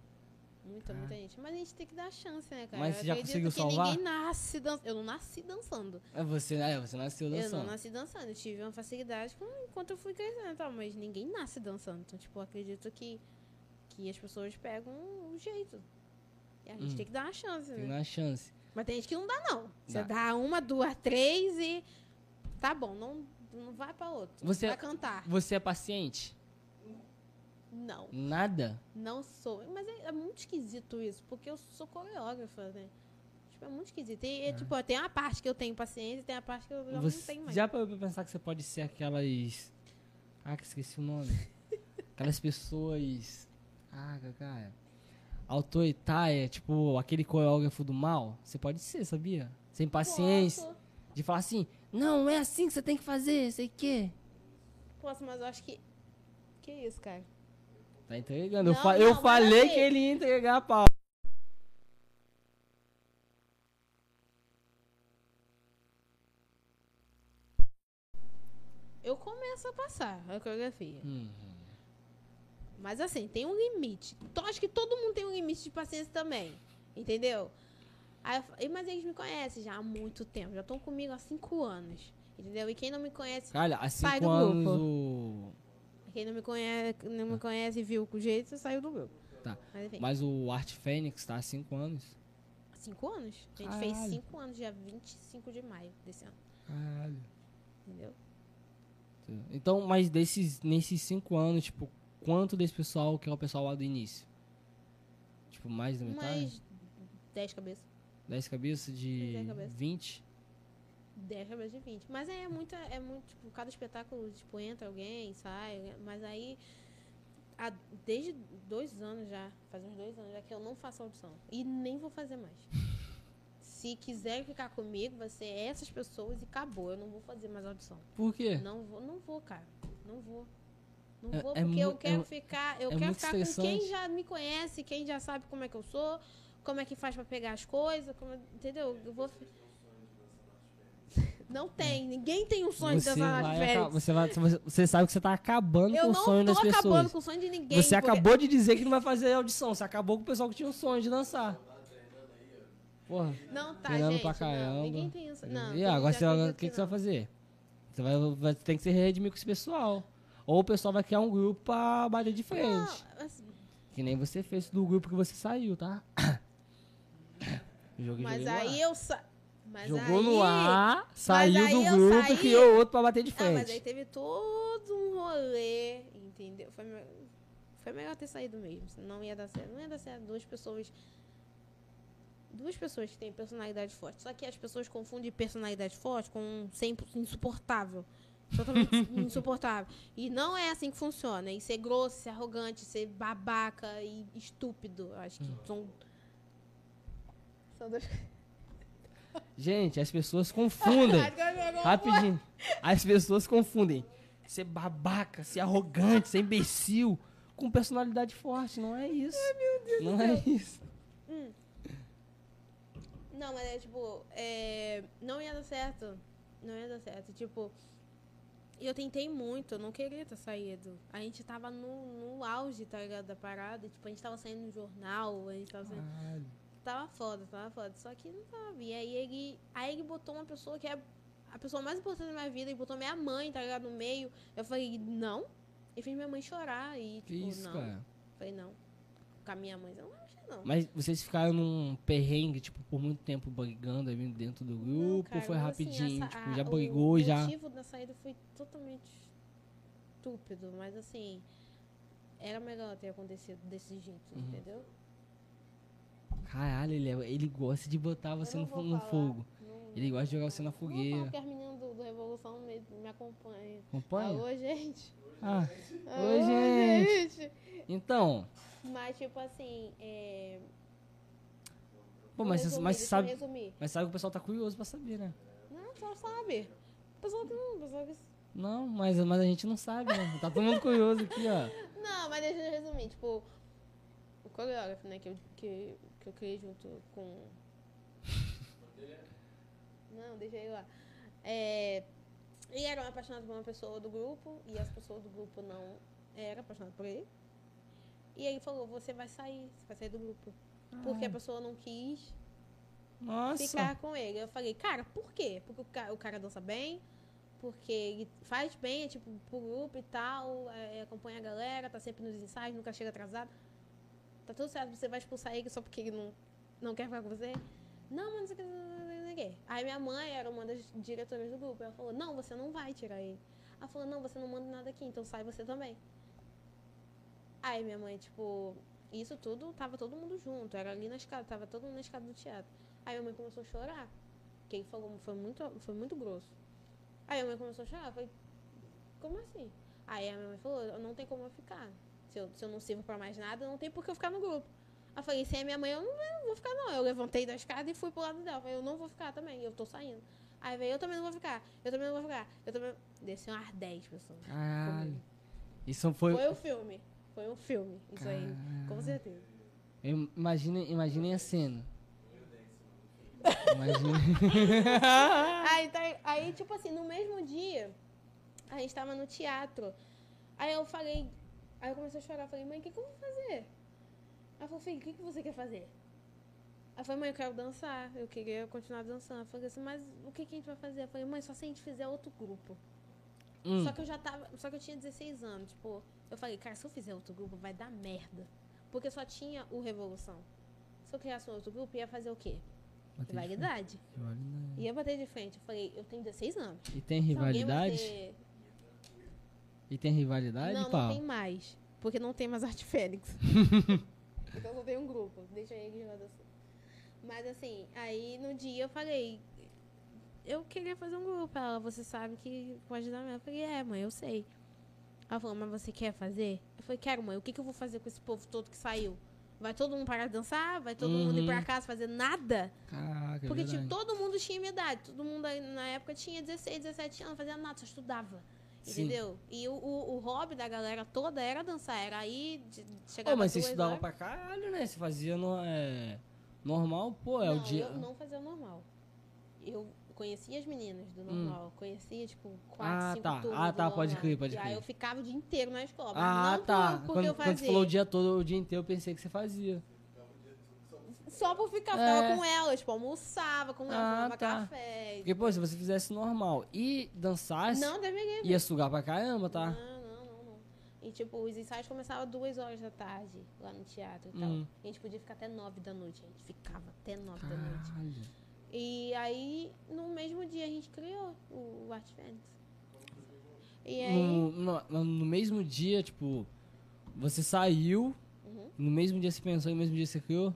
Muita, muita gente. Mas a gente tem que dar chance, né, cara? Mas Eu você já acredito conseguiu que salvar? Ninguém nasce dançando. Eu não nasci dançando. é você, é, você nasceu Eu não dançando. nasci dançando. Eu tive uma facilidade com- enquanto eu fui crescendo e tal. Mas ninguém nasce dançando. Então, tipo, eu acredito que, que as pessoas pegam o jeito. E a gente Hum. tem que dar uma chance, Tem né? uma chance. Mas tem gente que não dá, não. Você Dá. dá uma, duas, três e. Tá bom, não, não vai pra outro. Você- Vai cantar. Você é paciente? Não, Nada? não sou. Mas é, é muito esquisito isso, porque eu sou coreógrafa, né? Tipo, é muito esquisito. E, é, tipo, tem uma parte que eu tenho paciência e tem a parte que eu já não Você tenho mais. já pra pensar que você pode ser aquelas. Ah, que esqueci o nome. aquelas pessoas. Ah, cara. Autoritária, tipo aquele coreógrafo do mal. Você pode ser, sabia? Sem paciência. Posso, De falar assim, não, é assim que você tem que fazer, sei o quê. posso, mas eu acho que. Que isso, cara? Tá entregando. eu Não, fa- eu não, mas falei assim- que ele ia entregar a pau. Eu começo a passar a coreografia. Uhum. Mas assim, tem um limite. Então acho que todo mundo tem um limite de paciência também. Entendeu? Aí eu fa- mas eles me conhecem já há muito tempo. Já estão comigo há cinco anos. Entendeu? E quem não me conhece, Cara, há cinco anos grupo. o. quem não me conhece, não me conhece e viu com jeito, saiu do grupo. Tá. Mas enfim, Mas o Art Fênix tá há cinco anos. cinco anos? A gente fez Caralho. cinco anos, dia 25 de maio desse ano. Caralho. Entendeu? Então, mas desses, nesses cinco anos, tipo, quanto desse pessoal que é o pessoal lá do início? Tipo, mais da metade? Mais 10 cabeças. 10 cabeças de Dez cabeças. 20? 10 cabeças de 20. Mas é muita, é muito, tipo, cada espetáculo, tipo, entra alguém, sai, mas aí há, desde dois anos já, faz uns dois anos já que eu não faço audição. E nem vou fazer mais. Se quiser ficar comigo, vai ser essas pessoas e acabou. Eu não vou fazer mais audição. Por quê? Não vou, não vou, cara. Não vou. Não É- vou, é porque eu mu- quero é- ficar. Eu é quero muito ficar com quem já me conhece, quem já sabe como é que eu sou, como é que faz pra pegar as coisas, como- entendeu? Eu vou. Não tem, ninguém tem um sonho de Você, dançar nas vai férias. aca- você, vai, você, sabe que você tá acabando Eu com o não sonho tô das acabando pessoas. com o sonho de ninguém. Você porque- acabou de dizer que não vai fazer audição. Você acabou com o pessoal que tinha um sonho de dançar. Porra. Não, tá, gente. pra caramba. Não, ninguém tem isso. Não, e agora você, o que, que você vai não. fazer? Você vai, vai tem que se redimir com esse pessoal. Ou o pessoal vai criar um grupo pra bater de frente. Não, assim, Que nem você fez do grupo que você saiu, tá? Joguei, mas aí eu sa... mas Jogou aí... no ar, saiu do grupo saí- e criou outro pra bater de Ah, mas aí frente. teve todo um rolê, entendeu? Foi, foi melhor ter saído mesmo, senão ia dar certo. Não ia dar certo duas pessoas. Duas pessoas que têm personalidade forte. Só que as pessoas confundem personalidade forte com sempre insuportável. Totalmente insuportável. E não é assim que funciona. E ser grosso, ser arrogante, ser babaca e estúpido. Acho que Hum. são. São duas Gente, as pessoas confundem. Rapidinho. As pessoas confundem ser babaca, ser arrogante, ser imbecil com personalidade forte. Não é isso. Não é isso. Não, mas é tipo, é, não ia dar certo. Não ia dar certo. Tipo, eu tentei muito, eu não queria ter saído. A gente tava no, no auge, tá ligado, da parada. Tipo, a gente tava saindo no jornal, a gente tava saindo. Caralho. Tava foda, tava foda. Só que não tava. E aí ele, aí ele botou uma pessoa que é a pessoa mais importante da minha vida, e botou minha mãe, tá ligado, no meio. Eu falei, não. E fiz minha mãe chorar. E, tipo, isso, não. cara. Falei, não. Com a minha mãe, eu não acho, não. Mas vocês ficaram num perrengue, tipo, por muito tempo brigando aí dentro do grupo? Não, cara, foi assim, rapidinho? essa- tipo, a- já o brigou, já. motivo da saída foi totalmente estúpido, mas assim, era melhor ter acontecido desse jeito, Uhum. entendeu? Caralho, ele, é- ele gosta de botar você no, no fogo. não- Ele gosta de jogar você na fogueira. porque as meninas do, do Revolução me, me acompanham. Acompanha? Alô, gente. Ah, Alô, gente. gente. então. Mas, tipo assim, é... Pô, mas, resumir, mas sabe, resumir. mas sabe que o pessoal tá curioso pra saber, né? Não, só sabe. O pessoal não, o pessoal. Não, mas, mas a gente não sabe, né? Tá todo mundo curioso aqui, ó. Não, mas deixa eu resumir. Tipo, coreógrafo, né, que eu, que, que eu criei junto com. Não, deixa ele lá. É, ele era um apaixonado por uma pessoa do grupo e as pessoas do grupo não eram apaixonadas por ele. E ele falou: Você vai sair, você vai sair do grupo. Porque a pessoa não quis Nossa. ficar com ele. Eu falei, cara, por quê? Porque o cara, o cara dança bem, porque ele faz bem, é tipo, pro grupo e tal, é, acompanha a galera, tá sempre nos ensaios, nunca chega atrasado. Tá tudo certo, você vai expulsar ele só porque ele não Não quer ficar com você? Não, mas não sei o que, não sei. Aí minha mãe era uma das diretoras do grupo. Ela falou, não, você não vai tirar ele. Ela falou, não, você não manda nada aqui, então sai você também. Aí minha mãe, tipo, isso tudo, tava todo mundo junto. Era ali na escada, tava todo mundo na escada do teatro. Aí minha mãe começou a chorar. Quem falou foi muito, foi muito grosso. Aí minha mãe começou a chorar. Falei, como assim? Aí a minha mãe falou, não tem como eu ficar. Se eu, se eu não sirvo pra mais nada, não tem por que eu ficar no grupo. Aí eu falei, sem a minha mãe, eu não, eu não vou ficar, não. Eu levantei da escada e fui pro lado dela. Eu falei, eu não vou ficar também, eu tô saindo. Aí veio, eu também não vou ficar, eu também não vou ficar, eu também. Desceu umas 10 pessoas. Caralho. comigo. Isso foi. Foi um filme. Foi um filme. Isso aí, com certeza. Imaginem a cena. Imagina. Aí, tá, aí, tipo assim, no mesmo dia, a gente tava no teatro. Aí eu falei, aí eu comecei a chorar. Falei, mãe, o que, que eu vou fazer? Ela falou, filho, o que, que você quer fazer? Aí eu falei, mãe, eu quero dançar. Eu queria continuar dançando. Eu falei assim, mas o que, que a gente vai fazer? Eu falei, mãe, só se a gente fizer outro grupo. Hum, Só que eu já tava. Só que eu tinha 16 anos. Tipo, eu falei, cara, se eu fizer outro grupo, vai dar merda. Porque só tinha o Revolução. Se eu criasse um outro grupo, ia fazer o quê? bater de Rivalidade. Ia bater de frente. Eu falei, eu tenho 16 anos. E tem Se rivalidade? bater- E tem rivalidade, Não, não tem mais. Porque não tem mais Arte Fênix. então só tem um grupo. Deixa ele jogar assim. Mas assim, aí no dia eu falei, eu queria fazer um grupo. Ela, você sabe que pode dar merda. Eu falei, é, mãe, eu sei. Ela falou, mas você quer fazer? Eu falei, quero, mãe. O que, que eu vou fazer com esse povo todo que saiu? Vai todo mundo parar de dançar? Vai todo mundo ir Uhum. pra casa fazer nada? Caraca, é Porque verdade. tipo, todo mundo tinha minha idade. Todo mundo aí na época tinha 16, 17 anos, fazia nada, só estudava. Sim. Entendeu? E o, o, o hobby da galera toda era dançar. Era aí, chegava Pô, mas você estudava horas. pra caralho, né? Você fazia no, é, normal, pô, é não, o dia. eu não fazia o normal. Eu conhecia as meninas do Hum. normal. Conhecia, tipo, quatro, Ah, cinco tá. turmas Ah, tá, pode crer, pode E aí crer. eu ficava o dia inteiro na escola. Ah, não tá. por, porque Quando, eu quando fazia. você falou o dia todo, o dia inteiro, eu pensei que você fazia. Só por ficar, É. ficava com elas. Tipo, almoçava com elas, Ah, tomava tá. café. Porque, pô, se você fizesse normal e dançasse, Não, deveria ia sugar pra caramba, tá? Não, não, não, não. E tipo, os ensaios começavam duas horas da tarde lá no teatro e tal. Hum. A gente podia ficar até nove da noite. A gente ficava até nove da noite. Caralho. E aí, no mesmo dia, a gente criou o Art Fênix. E aí. No, no, no mesmo dia, tipo, você saiu, Uhum. no mesmo dia você pensou, no mesmo dia você criou?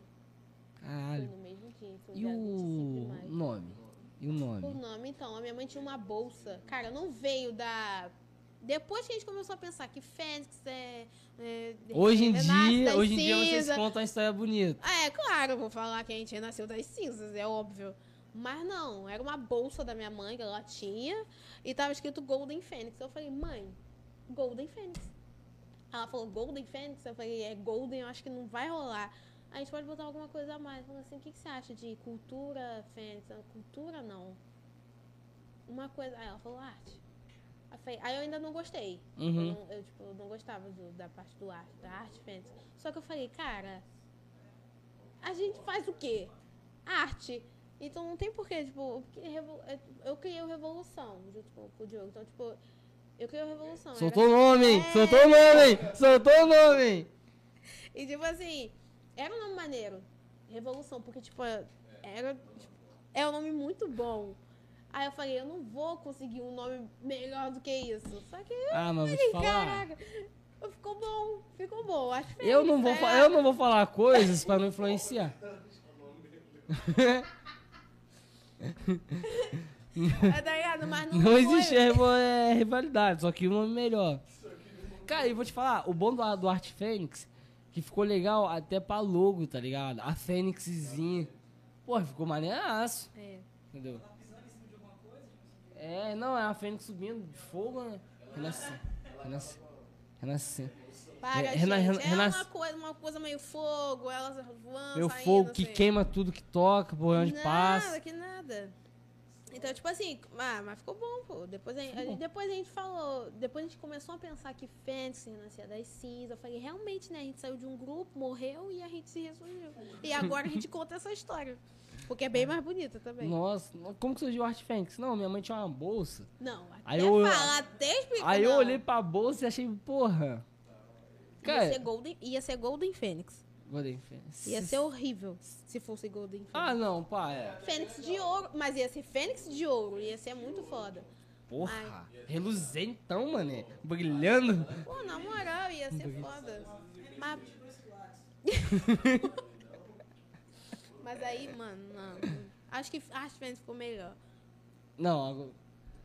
Foi Caralho. no mesmo dia. Foi E dia 25 de o nome? E o O nome? nome, então, a minha mãe tinha uma bolsa. Cara, não veio da. Depois que a gente começou a pensar que Fênix é. é Hoje em dia, hoje em dia vocês cinzas. contam uma história bonita. É, claro, vou falar que a gente renasceu das cinzas, é óbvio. Mas não, era uma bolsa da minha mãe que ela tinha e tava escrito Golden Fênix. Eu falei, mãe, Golden Fênix. Ela falou, Golden Fênix? Eu falei, é Golden, eu acho que não vai rolar. A gente pode botar alguma coisa a mais. Falou assim, o que, que você acha de cultura Fênix? Eu, Cultura não. Uma coisa. Aí ela falou, arte. Aí eu falei- Aí eu ainda não gostei. Eu, Uhum. não, eu, tipo, não gostava do- da parte do arte, da arte Fênix. Só que eu falei, cara, a gente faz o quê? Arte. Então não tem porquê, tipo, eu criei o Revolução junto com, com o Diogo. Então, tipo, eu criei o Revolução. Soltou o nome? É. Soltou o nome? Soltou o nome? E tipo assim, era um nome maneiro. Revolução, porque, tipo, era. tipo, é um nome muito bom. Aí eu falei, eu não vou conseguir um nome melhor do que isso. Só que, Ah, mas vou te falar. caraca, ficou bom, ficou bom. Acho que Eu não vou, fa- eu não vou falar coisas pra não influenciar. É? Mas não, Não existe rival- é, rivalidade, só que um nome melhor. Cara, e vou te falar, o bom do, do Art Fênix, que ficou legal até pra logo, tá ligado? A Fênixzinha. Pô, ficou maneiraço, É. entendeu? É, não, é a Fênix subindo de fogo, né? Renascer, renascer. Para, É, gente. rena- é renasce- uma coisa, uma coisa meio fogo, elas voando, Meu saindo, fogo que assim. queima tudo que toca, por onde nada, passa. que nada. Então, tipo assim, ah, mas ficou bom, pô. Depois a, bom. depois a gente falou, depois a gente começou a pensar que Fênix renascia das cinzas. Eu falei, realmente, né? A gente saiu de um grupo, morreu e a gente se ressurgiu. E agora a gente conta essa história. Porque é bem mais bonita também. Nossa, como que surgiu o Art Fênix? Não, minha mãe tinha uma bolsa. Não, até Aí eu- falar, até explicar. Aí eu não. olhei pra bolsa e achei, porra. Ia Cara, ser Golden, ia ser Golden Fênix. Golden Fênix. Ia ser horrível se fosse Golden Fênix. Ah, não, pá, é. Fênix de ouro, mas ia ser Fênix de ouro, ia ser muito foda. Porra, reluzentão, mané. Brilhando. Pô, na moral, ia ser foda. Mas... mas aí, mano, não. Acho que Art Fênix ficou melhor. Não, agora-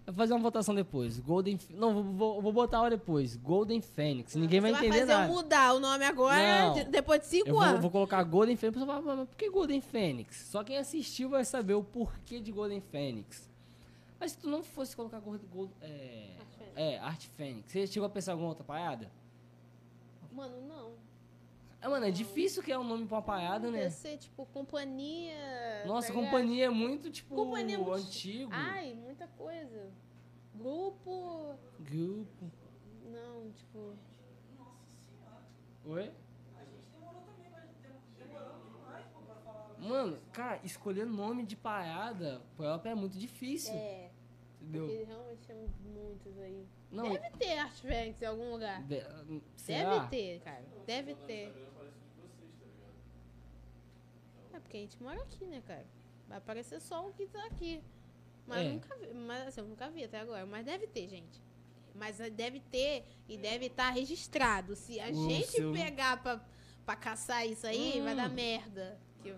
vou fazer uma votação depois. Golden. Não, vou, vou, vou botar a hora depois. Golden Fênix. Ninguém vai Você vai entender fazer eu mudar o nome agora, de- depois de cinco Eu vou, anos. vou colocar Golden Fênix. Você vai falar, mas por que Golden Fênix? Só quem assistiu vai saber o porquê de Golden Fênix. Mas se tu não fosse colocar Gold, Gold- é, Fênix. é, Art Fênix, você chegou a pensar em alguma outra parada? Mano, não. É, mano, é difícil criar um nome pra uma parada, né? Ser, tipo, companhia... Nossa, tá companhia é muito, tipo, Companhia é muito- antigo. Ai, muita coisa. Grupo... Grupo. Não, tipo... Oi? A gente demorou também, mas dem- demoramos demais, pra falar. Mano, cara, escolher nome de parada própria é muito difícil. É, entendeu? porque realmente tem muitos aí. Não, Deve ter Art Fênix em algum lugar. de-? Deve ter, cara. Deve ter. É porque a gente mora aqui, né, cara? Vai aparecer só o que tá aqui. Mas É. nunca vi, mas assim, eu nunca vi até agora. Mas deve ter, gente. Mas eh, deve ter e deve estar registrado. Se a O gente seu- pegar pra, pra caçar isso aí, vai Hum. dar merda. Que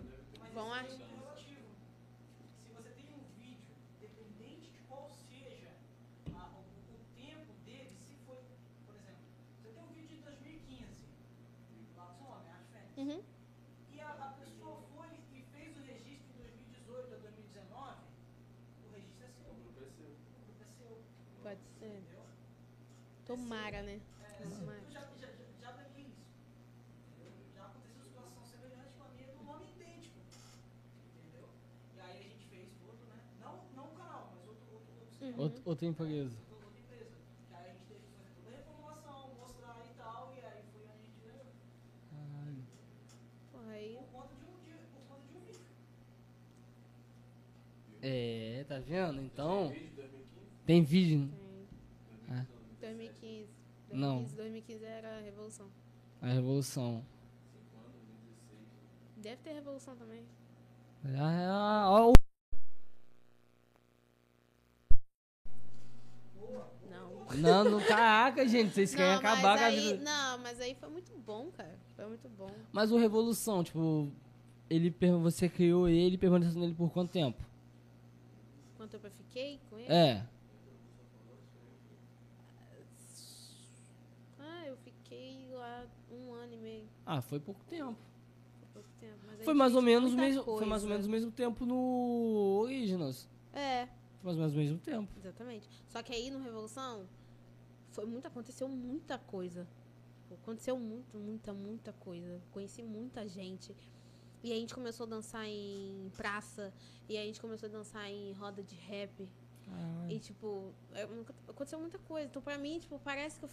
vão achar. isso é relativo. Se você tem um vídeo, independente de qual seja a- o, o tempo dele, se foi, por exemplo, você tem um vídeo de 2015, lá do seu nome, Arte Fênix, Uhum. e a, a pessoa foi e fez o registro em 2018 a 2019, o registro é seu. O grupo é seu. Pode ser. Entendeu? Tomara, né? É, Tomara. eu já, já, já, peguei isso. Entendeu? Já aconteceu situação semelhante com a minha do nome idêntico. Entendeu? E aí a gente fez outro, né? Não, não o canal, mas outro, outro, outro outra empresa. outra empresa. Que aí a gente teve que fazer toda a reformulação, mostrar e tal, e aí foi onde a gente ganhou. Caralho. Porra, aí. Por conta de um, de, por conta de um vídeo. É, tá vendo? Então. Tem vídeo. Tem. É. 2015. Não. 2015, 2015 era a Revolução. A revolução. Deve ter Revolução também. Ah, ó, o- Não. não, não, caraca, gente, vocês querem Não, acabar mas com a aí, vida. Não, mas aí foi muito bom, cara. Foi muito bom. Mas o Revolução, tipo, ele, você criou ele e permaneceu nele por quanto tempo? Tempo eu fiquei com ele? É. Ah, eu fiquei lá um ano e meio. Ah, foi pouco tempo. Foi pouco tempo. Mas aí Foi mais ou menos o mesmo, foi mais ou menos o mesmo tempo no Originals. É, Foi mais ou menos o mesmo tempo. exatamente. Só que aí no Revolução, foi muito, aconteceu muita coisa. Aconteceu muito, muita, muita coisa. Conheci muita gente. E a gente começou a dançar em praça. E a gente começou a dançar em roda de rap. E, tipo, aconteceu muita coisa. Então, pra mim, tipo, parece que eu